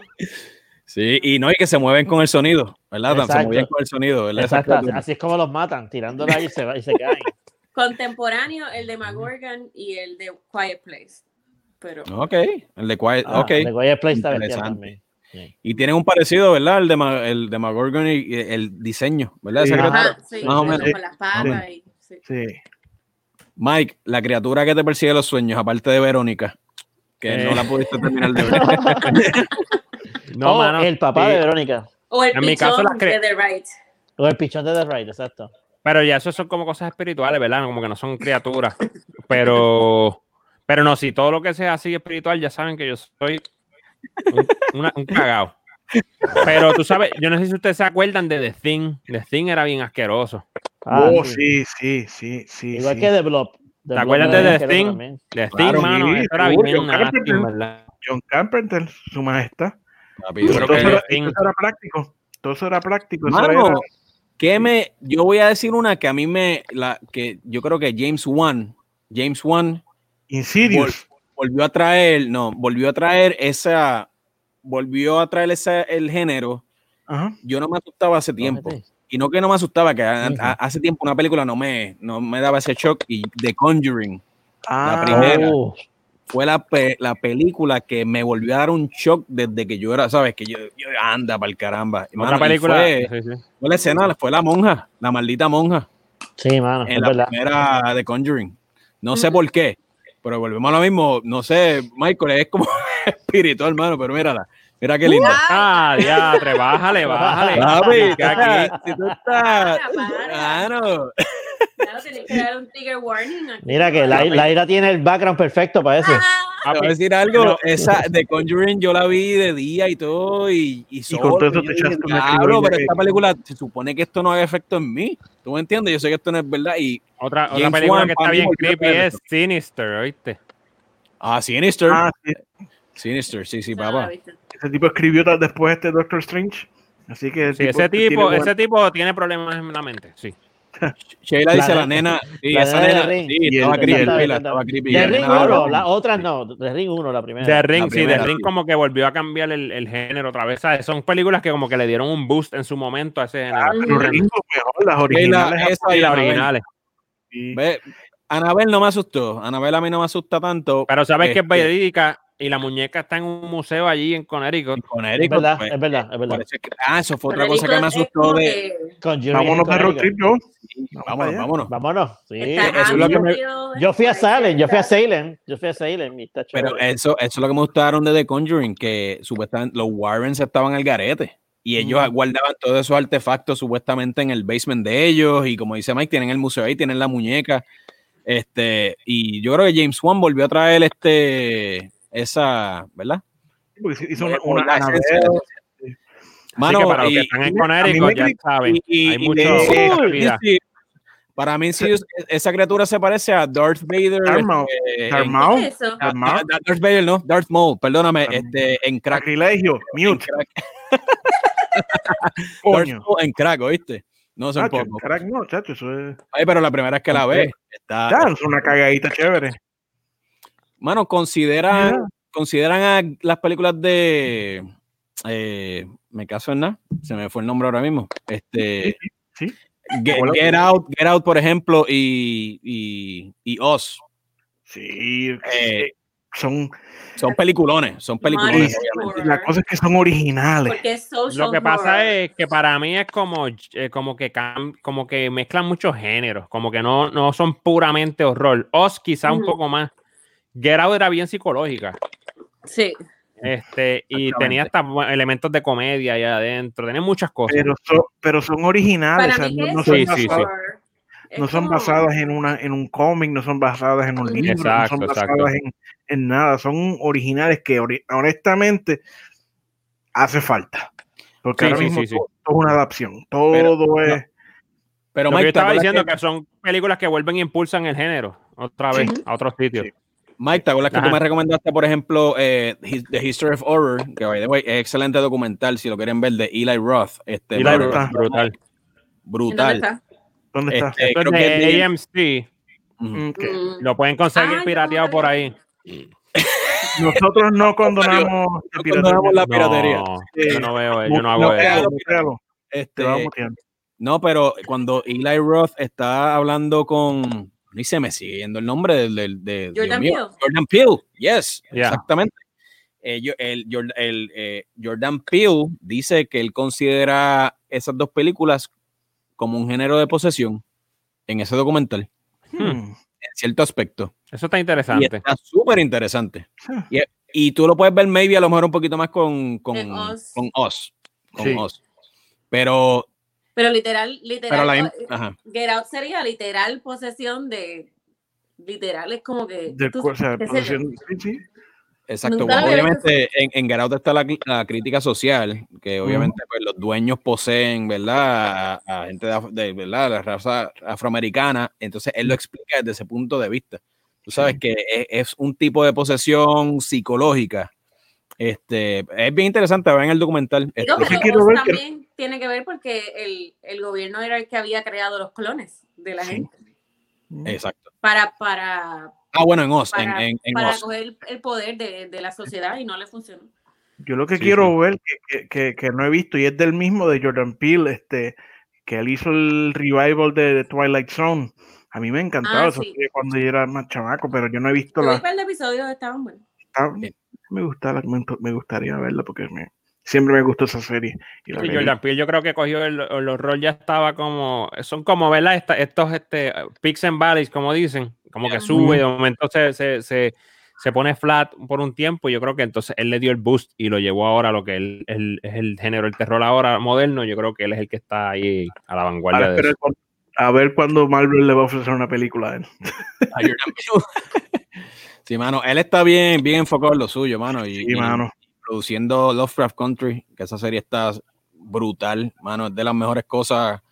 Sí, y no, y que se mueven con el sonido, ¿verdad? Se Exacto. movían con el sonido, ¿verdad? Exacto, así, así es como los matan, tirándola y se, va- y se caen. (laughs) Contemporáneo, el de McGorgan y el de Quiet Place. Pero Ok, el de Quiet, Ah, ok. The Quiet Place está Interesante. Sí. Y tienen un parecido, ¿verdad? El de, Ma- el de McGorgon y el diseño, ¿verdad? Sí. Ajá. sí, más o menos. con las patas y- sí. Mike, la criatura que te persigue los sueños, aparte de Verónica, que Eh. no la pudiste terminar de ver. (laughs) No, Oh, mano, el papá sí, de Verónica. O el En mi caso, pichón las cre- de The Right. O el pichón de The Right, exacto. Pero ya eso son como cosas espirituales, ¿verdad? Como que no son criaturas. Pero, pero no, si todo lo que sea así espiritual, ya saben que yo soy un, una- un cagao. Pero tú sabes, yo no sé si ustedes se acuerdan de The Thing. The Thing era bien asqueroso. Ah, oh, sí. sí, sí, sí. Igual sí. que The Blob. The ¿Te acuerdas de The Thing? también. The Claro, Thing, mano, sí, eso era seguro, bien John Carpenter. nasty, ¿verdad? John Carpenter, su majestad. Papi, yo creo Todo que- eso, era, Thing. todo eso era práctico. Todo eso era práctico. eso Mano, era- que me, yo voy a decir una que a mí me, la, que yo creo que James Wan, James Wan Insidious. volvió a traer, no, volvió a traer esa, volvió a traer ese, el género. Ajá. Yo no me asustaba hace tiempo. Y no que no me asustaba, que a- a- hace tiempo una película no me, no me daba ese shock. Y The Conjuring Ah, primera. Oh, fue la, pe- la película que me volvió a dar un shock desde que yo era, ¿sabes? Que yo, yo anda para el caramba. Y, mano, película. Fue, sí, sí. fue la escena, fue la monja, la maldita monja. sí, mano, es en la verdad. primera de Conjuring. No sé por qué, pero volvemos a lo mismo. No sé, Michael, es como (laughs) espiritual, hermano, pero mírala. Mira qué linda. Ah, diatre, bájale, (laughs) bájale. Papi, Que aquí- si tú estás. Claro. Claro, warning. aquí. Mira que la, la ira tiene el background perfecto para eso. Ah, a decir algo. Esa de Conjuring yo la vi de día y todo. Y, y, con todo solo, eso y te echaste una "Diablo, criolla pero esta película se supone que esto no haga efecto en mí. ¿Tú me entiendes? Yo sé que esto no es verdad. Y, Otra, otra James película que está bien creepy es. Sinister, ¿oíste? ah, Sinister. Ah, sí. Sinister, sí, sí, papá. Ese tipo escribió después este Doctor Strange. Así que el ese tiene tipo, buen- ese tipo tiene problemas en la mente, sí. (laughs) Sheila La dice de- la nena. Sí, la esa nena de nena. Ring. Sí, Y estaba el- creepy, estaba la Ring nena hablaba 1, con- las otras no. De Ring 1, la primera. The Ring, sí, The Ring sí. como que volvió a cambiar el, el género otra vez. ¿sabes? Son películas que como que le dieron un boost en su momento a ese género. Ah, pero Ringo mejor, las originales. esa y las originales. Anabel no me asustó. Anabel a mí no me asusta tanto. Pero sabes que es Este- verídica y la muñeca está en un museo allí en Connecticut. Con Es Eric, verdad, pues, es verdad, es verdad. que- ah, eso fue otra cosa que me asustó de. Conjuring Vámonos de road trip, yo. Vámonos, vámonos. Vámonos. Sí. eso es lo que me- Yo fui a Salem, yo fui a. Salem, yo fui a Salem y está Pero eso, eso es lo que me gustaron de The Conjuring, que supuestamente los Warrens estaban al garete. Y ellos Mm. guardaban todos esos artefactos supuestamente en el basement de ellos. Y como dice Mike, tienen el museo ahí, tienen la muñeca. Este, y yo creo que James Wan volvió a traer este esa, ¿verdad? Hizo una, Volvió una la Annabelle. esencia. Así Mano, que para los y- que están en Connecticut ya saben, y- hay y- mucho sí, para mí sí, esa criatura se parece a Darth Vader. Darth Maul. este, Darth en- Maul. ¿Qué es eso? a- Darth Maul. a- Darth Vader, no, Darth Maul, perdóname, Darth este, en crack. Sacrilegio, En mute, crack, (laughs) Darth. Maul en crack, ¿oíste? No sé un Chacho, poco. crack, no, chacho, eso es. Ay, pero la primera vez que la ve, está. Ya, es una cagadita chévere. Mano, consideran, consideran a las películas de. eh, me caso en nada, se me fue el nombre ahora mismo. Este. Sí, sí. Get, Out, Get Out, por ejemplo, y, y, y Us. Sí, Eh, son, Son peliculones, son peliculones. La cosa es que son originales. Lo que pasa horror. es que para mí es como, eh, como, que como que mezclan muchos géneros, como que no, no son puramente horror. Oz quizá un poco más. Get Out era bien psicológica. Sí. Este, y tenía hasta elementos de comedia ahí adentro, tenía muchas cosas. Pero son, pero son originales, Para o sea, mí no, son, Sí, sí, sí. basadas, no son basadas en, una, en un cómic, no son basadas en un libro, Exacto, no son basadas en, en nada, son originales que ori- honestamente hace falta. Porque Sí, ahora sí, mismo sí, sí. todo, todo es una adaptación, todo Pero, es... Pero Mike, yo ¿te estaba diciendo que, que son películas que vuelven e impulsan el género otra vez Sí. a otros sitios. Mike, ¿te acuerdas que tú Ajá. me recomendaste, por ejemplo, eh, The History of Horror? Que, by the way, es excelente documental, si lo quieren ver, de Eli Roth. Este, mano, verdad. brutal. ¿En dónde brutal. está? ¿Dónde está? Este, creo que es de AMC. Mm, que Mm. Lo pueden conseguir Ay, pirateado no, por no. ahí. (laughs) Nosotros no condonamos el condonamos la piratería. No, Sí. yo no veo, yo no hago No, eso. Este, no, pero cuando Eli Roth está hablando con. Ni se me sigue yendo el nombre del. del- de, Dios Jordan Peele. Jordan Peele, yes, Yeah. exactamente. Eh, yo- el, el, eh, Jordan Peele dice que él considera esas dos películas como un género de posesión en ese documental, Hmm. En cierto aspecto. Eso está Y interesante. está súper interesante. Y, y tú lo puedes ver, maybe, a lo mejor un poquito más con, con, En Oz. con Oz. Con Sí. Oz. Pero, Pero literal, literal. pero la, eh, ajá. Get Out sería literal posesión de. Literal, es como que. Del tú- o sea, posesión- sí, sí. Exacto. Bueno, obviamente, en, en Get Out está la, la crítica social, que obviamente pues, los dueños poseen, ¿verdad? A, a gente de, de, ¿verdad? la raza afroamericana. Entonces, él lo explica desde ese punto de vista. Tú sabes que es, es un tipo de posesión psicológica. Este, es bien interesante ver en el documental. Digo, Este, pero quiero ver que- también tiene que ver porque el, el gobierno era el que había creado los clones de la Sí. gente. exacto. Para, para, Ah, bueno, en Oz, para, en, en para Oz. coger el poder de, de la sociedad y no le funcionó. Yo lo que Sí, quiero sí. ver, que, que, que, no he visto, y es del mismo de Jordan Peele, este, que él hizo el revival de, de Twilight Zone. A mí me encantaba Ah, serie cuando yo era más chamaco, pero yo no he visto Yo vi la. episodios, estaban buenos. está- me, gusta, me, me gustaría verla porque me, siempre me gustó esa serie. Y Sí. Jordan Peele yo creo que cogió el, el horror ya estaba como son como ¿verdad? Esta- estos este peaks and valleys como dicen como que sube de momento se, se, se, se pone flat por un tiempo y yo creo que entonces él le dio el boost y lo llevó ahora a lo que él, él- es el género el terror ahora moderno yo creo que él es el que está ahí a la vanguardia Ahora de eso. a ver cuando Marvel le va a ofrecer una película a él. a Jordan Peele. (laughs) sí, mano, él está bien, bien enfocado en lo suyo, mano. Y, Sí, y mano. Produciendo Lovecraft Country, que esa serie está brutal, mano, es de las mejores cosas,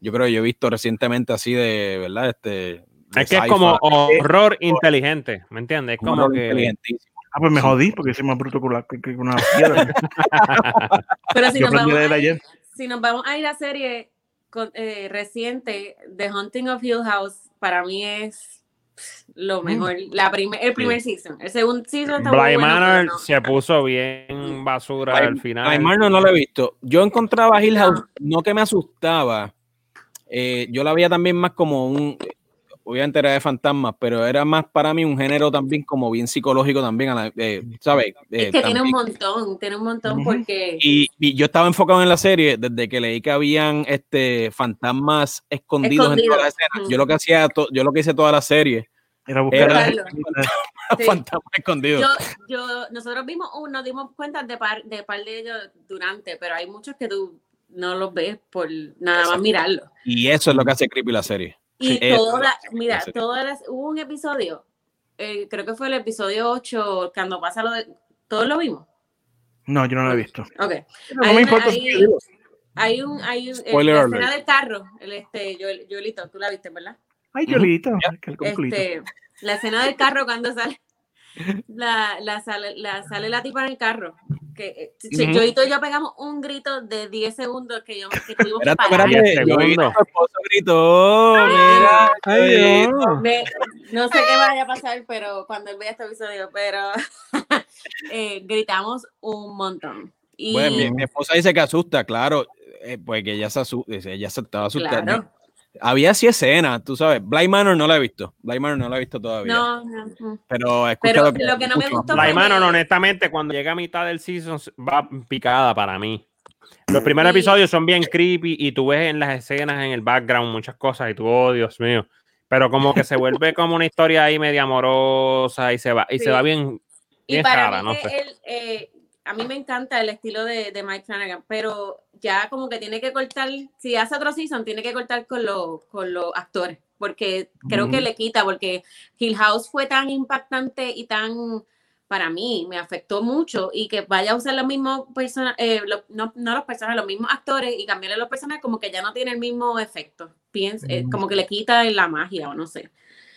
yo creo que yo he visto recientemente así de, ¿verdad? Este, de es que es como horror inteligente ¿me entiendes? es un como horror que inteligentísimo. Ah, pues me jodí porque soy más bruto que, la- que- que una piedra. (laughs) Pero si nos, vamos a ir, ayer. si nos vamos a ir a serie con- eh, reciente, The Hunting of Hill House, para mí es lo mejor. La primer, el primer season. El segundo season está muy Bly bueno, pero Manor no. se puso bien basura Bly- al final Ay, Marno no lo he visto. Yo encontraba Hill House, no que me asustaba. eh, yo la veía también más como un. Obviamente era de fantasmas, pero era más para mí un género también como bien psicológico también, eh, ¿sabes? Es Eh, que tiene un también. montón, tiene un montón Ujú. porque... Y, y yo estaba enfocado en la serie desde que leí que habían este fantasmas escondidos, en todas las escenas. ujú. Yo lo que hacía, to- yo lo que hice toda la serie, Era buscar Era-. Sí. fantasmas escondidos. Yo, yo, nosotros vimos uno, nos dimos cuenta de par, de par de ellos durante, pero hay muchos que tú no los ves por nada más Exacto. mirarlo. Y eso es lo que hace creepy la serie. Y Sí, eso toda, mira, todas las, hubo un episodio, eh, creo que fue el episodio 8, cuando pasa lo de, todos lo vimos. No, yo no lo he visto. Ok. No Hay me importa. hay- si- Hay un, hay un, Spoiler la alert. escena del carro, el este, Joelito, tú la viste, ¿verdad? Ay, que el concluito. Este, la escena del carro cuando sale la, la sale la sale la tipa en el carro. Que eh, ch- Ujú. Joelito y yo pegamos un grito de 10 segundos que yo que tuvimos que parar. espérate. Yo gritó. Mira. Ay, Dios. Me- no sé qué vaya a pasar, pero cuando él vea este episodio, pero (laughs) eh, gritamos un montón. Y Bueno, mi, mi esposa dice que asusta, claro, eh, pues que ella se asusta, ella se estaba asustando. claro, había sí escenas, tú sabes. Blind Manor no la he visto. Blind Manor no la he visto todavía. No, no, no. Pero he Pero escuchado lo que no me gustó La fue mano, que- honestamente, cuando llega a mitad del season va picada para mí. Los primeros Sí. episodios son bien creepy y tú ves en las escenas, en el background, muchas cosas y tú, oh Dios mío. Pero como que se vuelve como una historia ahí media amorosa y se va, y Sí. se va bien, Y bien para rara, mí, no que sé. él, eh, a mí me encanta el estilo de, de Mike Flanagan, pero ya como que tiene que cortar, si hace otro season, tiene que cortar con, los con los actores, porque creo que le quita, porque Hill House fue tan impactante y tan, para mí, me afectó mucho, y que vaya a usar los mismos personajes, no, no los personajes, los mismos actores, y cambiarle los personajes, como que ya no tiene el mismo efecto, Pienso, eh, Ujú. como que le quita la magia, o no sé.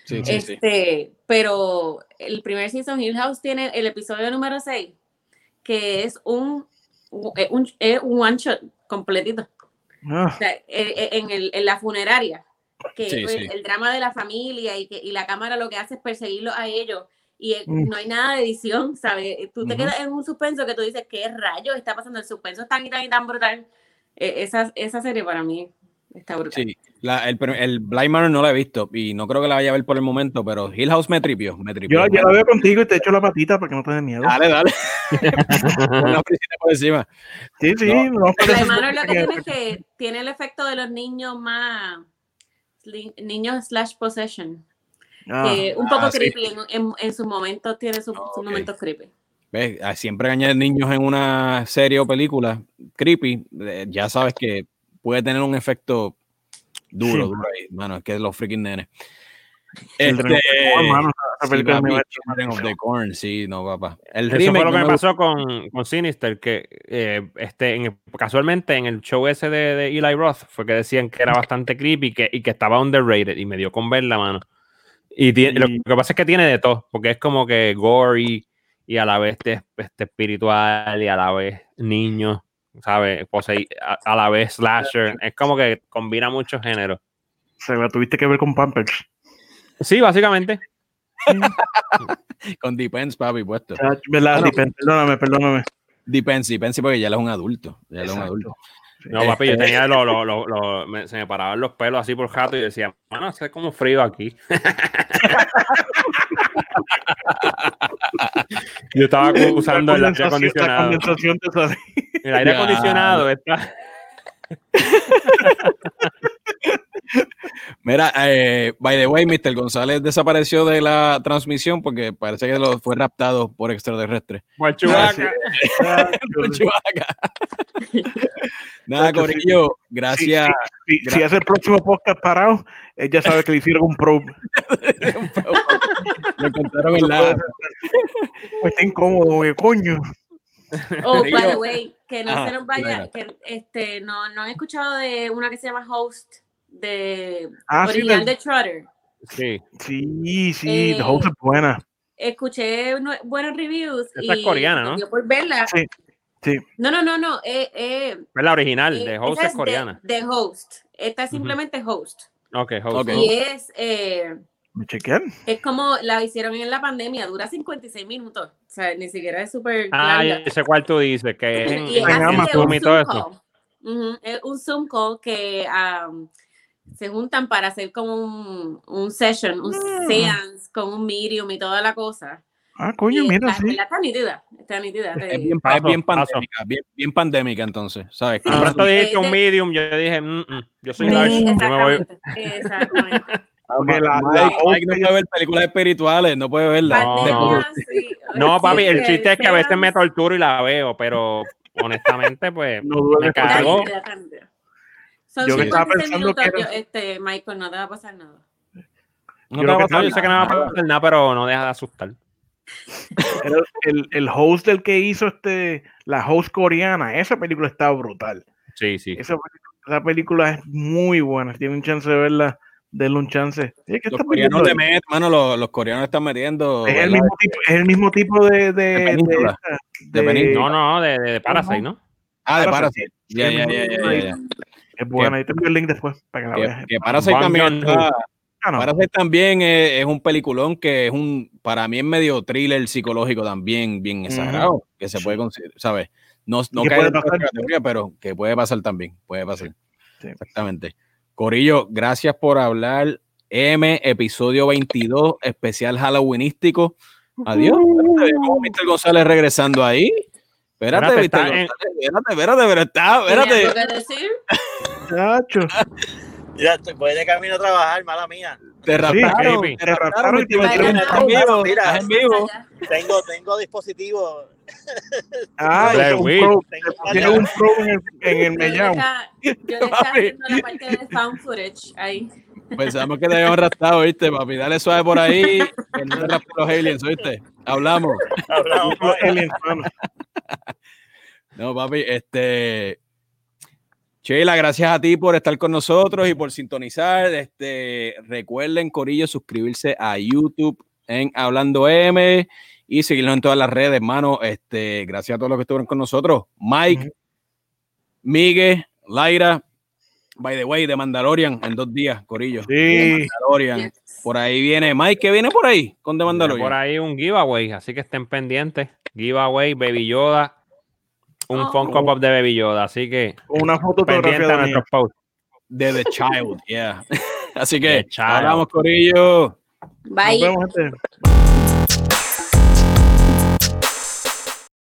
Sí, sí, sí. Este, pero el primer season Hill House tiene el episodio número 6, que es un, un, es un- es un one shot completito. Ah, O sea, eh, eh, en, el, en la funeraria, que Sí, pues, sí. el drama de la familia y que y la cámara lo que hace es perseguirlos a ellos y eh, Mm. no hay nada de edición, ¿sabes? Tú te Ujú. quedas en un suspenso que tú dices, ¿qué rayos está pasando? El suspenso es tan y tan y tan brutal. Eh, esa, esa serie para mí está brutal. Sí, la- el, el Blind Manor no la he visto y no creo que la vaya a ver por el momento, pero Hill House me tripió, me tripió. yo, yo la veo contigo y te echo la patita para que no te dé miedo. Dale, dale. (laughs) Frisita por encima. Sí, sí, No. no, hacer- hermano lo que tiene es que tiene el efecto de los niños más niños slash possession Ah, que un poco ah, sí. creepy en, en, en sus momentos tiene sus, Ok. momentos creepy ¿Ves? Ah, Siempre que añades niños en una serie o película creepy, eh, ya sabes que puede tener un efecto duro, Sí. duro ahí. Mano, es que los freaking nenes. The Este, mano, sí, of the Corn, sí, no, papá. El Eso remake fue lo que me me pasó con, con Sinister, que eh, este, en el- casualmente en el show ese de, de Eli Roth fue que decían que era bastante creepy que, y que estaba underrated y me dio con verla, mano. Y tiene- lo, Y- lo que pasa es que tiene de todo, porque es como que gory y a la vez este, este espiritual y a la vez niño, ¿sabes? Posei- a, a la vez slasher. Es como que combina muchos géneros. Se la tuviste que ver con Pampers. Sí, básicamente. Con Depends, papi, puesto. Ah, ¿Verdad? Bueno. Depende, Perdóname, perdóname. Depends, Depends, porque ya él es un adulto. Ya él es un adulto. No, papi, yo tenía (laughs) lo, lo- lo- lo- me- se me paraban los pelos así por jato y decía, mano, hace como frío aquí. (laughs) yo estaba usando el aire acondicionado. El aire acondicionado está. (laughs) Mira, eh, by the way, Mr. González desapareció de la transmisión porque parece que lo fue raptado por extraterrestres. Por Ah, Chewbacca. Nada. (laughs) Corillo, gracias. Si, si hace el próximo podcast parado, él ya sabe que le hicieron un probe. (laughs) Lo encontraron en la. Pues está incómodo, ¿qué coño? oh by the way que no se nos vaya que este no no han escuchado de una que se llama Host de Ah, sí, original del- de Trotter Sí, Sí, sí, Eh, The Host es buena. escuché buenos reviews Esa es coreana, ¿no? dio por verla Sí, sí. no no no no eh, eh, es la original, eh, de esa Host es coreana. de, de Host esta es simplemente Host Ok, Host. Ok. y es eh, ¿Me chequean? Es como la hicieron en la pandemia, dura 56 minutos. O sea, ni siquiera es súper Ah, yo sé cuál tú dices, que es en, Y es en Amazon un y todo Zoom eso. Es un Zoom call que am, se juntan para hacer como un, un session, un Ah. seance con un medium y toda la cosa. Ah, coño, Y mira, está, sí. está nítida, está nítida. Es bien, Paso, es bien pandémica, bien, bien pandémica entonces, ¿sabes? Ah. pronto dijiste Eh, un medium, yo dije, "Mm, mm, yo soy sí, large, yo me voy. exactamente, exactamente. Porque la, la Mike Host no puede ver películas espirituales, no puede verlas. (laughs) No. Sí. No, papi, el Sí, chiste es que a veces me torturo y la veo, pero honestamente, pues, no me por está cagó. nítida, está nítida. Son Yo que estaba 56 pensando minutos, que era- yo- este, Michael, no te va a pasar nada. No Yo te va a pasar yo sé que no va a nada. pasar nada, pero no deja de asustar. (laughs) Era el, el host del que hizo este la host coreana, esa película está brutal. Sí, sí. Esa, película- esa película es muy buena. Si tiene un chance de verla, denle un chance. Sí, es que Los esta coreanos meten, mano, los, los coreanos están metiendo. es, el mismo tipo, es el mismo tipo de. de, De península. De península. No, no, de, de, de Parasite, ¿no? Ah, de Parasite. Parasite. Ya, ya, ya, ya, ya, ya. Es buena. Ahí te envío el link después para que la Que, veas. que Parasite Bong también Ah, no. Parasite también es, es un peliculón que es un, para mí es medio thriller psicológico también, bien exagerado, que se puede considerar, ¿sabes? No, no cae la categoría, pero que puede pasar también, puede pasar. Sí. Exactamente. Corillo, gracias por hablar. M, episodio 22, especial Halloweenístico. Adiós. Espérate, ¿Cómo Mr. González regresando ahí? Espérate, González, en- espérate, espérate, pero está, ¿Tiene algo espérate. que decir? Chacho. Ya estoy, voy de camino a trabajar, mala mía. Te Sí, raptaron, baby. te raptaron y te metieron en vivo. Mira, Estás en vivo. Tengo, tengo dispositivo. Ah, Tiene un pro en el, en el mellao. estaba- yo le estaba haciendo la parte de found footage ahí. Pensamos que te habíamos raptado, ¿viste, papi? Dale suave por ahí. Que no te los aliens, ¿oíste? Hablamos. Hablamos, Los aliens. No, papi, este. Sheila, gracias a ti por estar con nosotros y por sintonizar. Este, recuerden, Corillo, suscribirse a YouTube en Hablando M y seguirnos en todas las redes, hermano. Este, gracias a todos los que estuvieron con nosotros. Mike, Ujú. Miguel, Laira, by the way, de Mandalorian en dos días, Corillo. Sí. Mandalorian. Yes. Por ahí viene Mike, que viene por ahí con The Mandalorian. Por ahí un giveaway, así que estén pendientes. Giveaway, Baby Yoda. Un Oh. Funko Pop de Baby Yoda, así que una foto autografiada mía. nuestros posts. De The Child, yeah. (laughs) Así que hablamos, Corillo. Nos Bye. vemos, gente.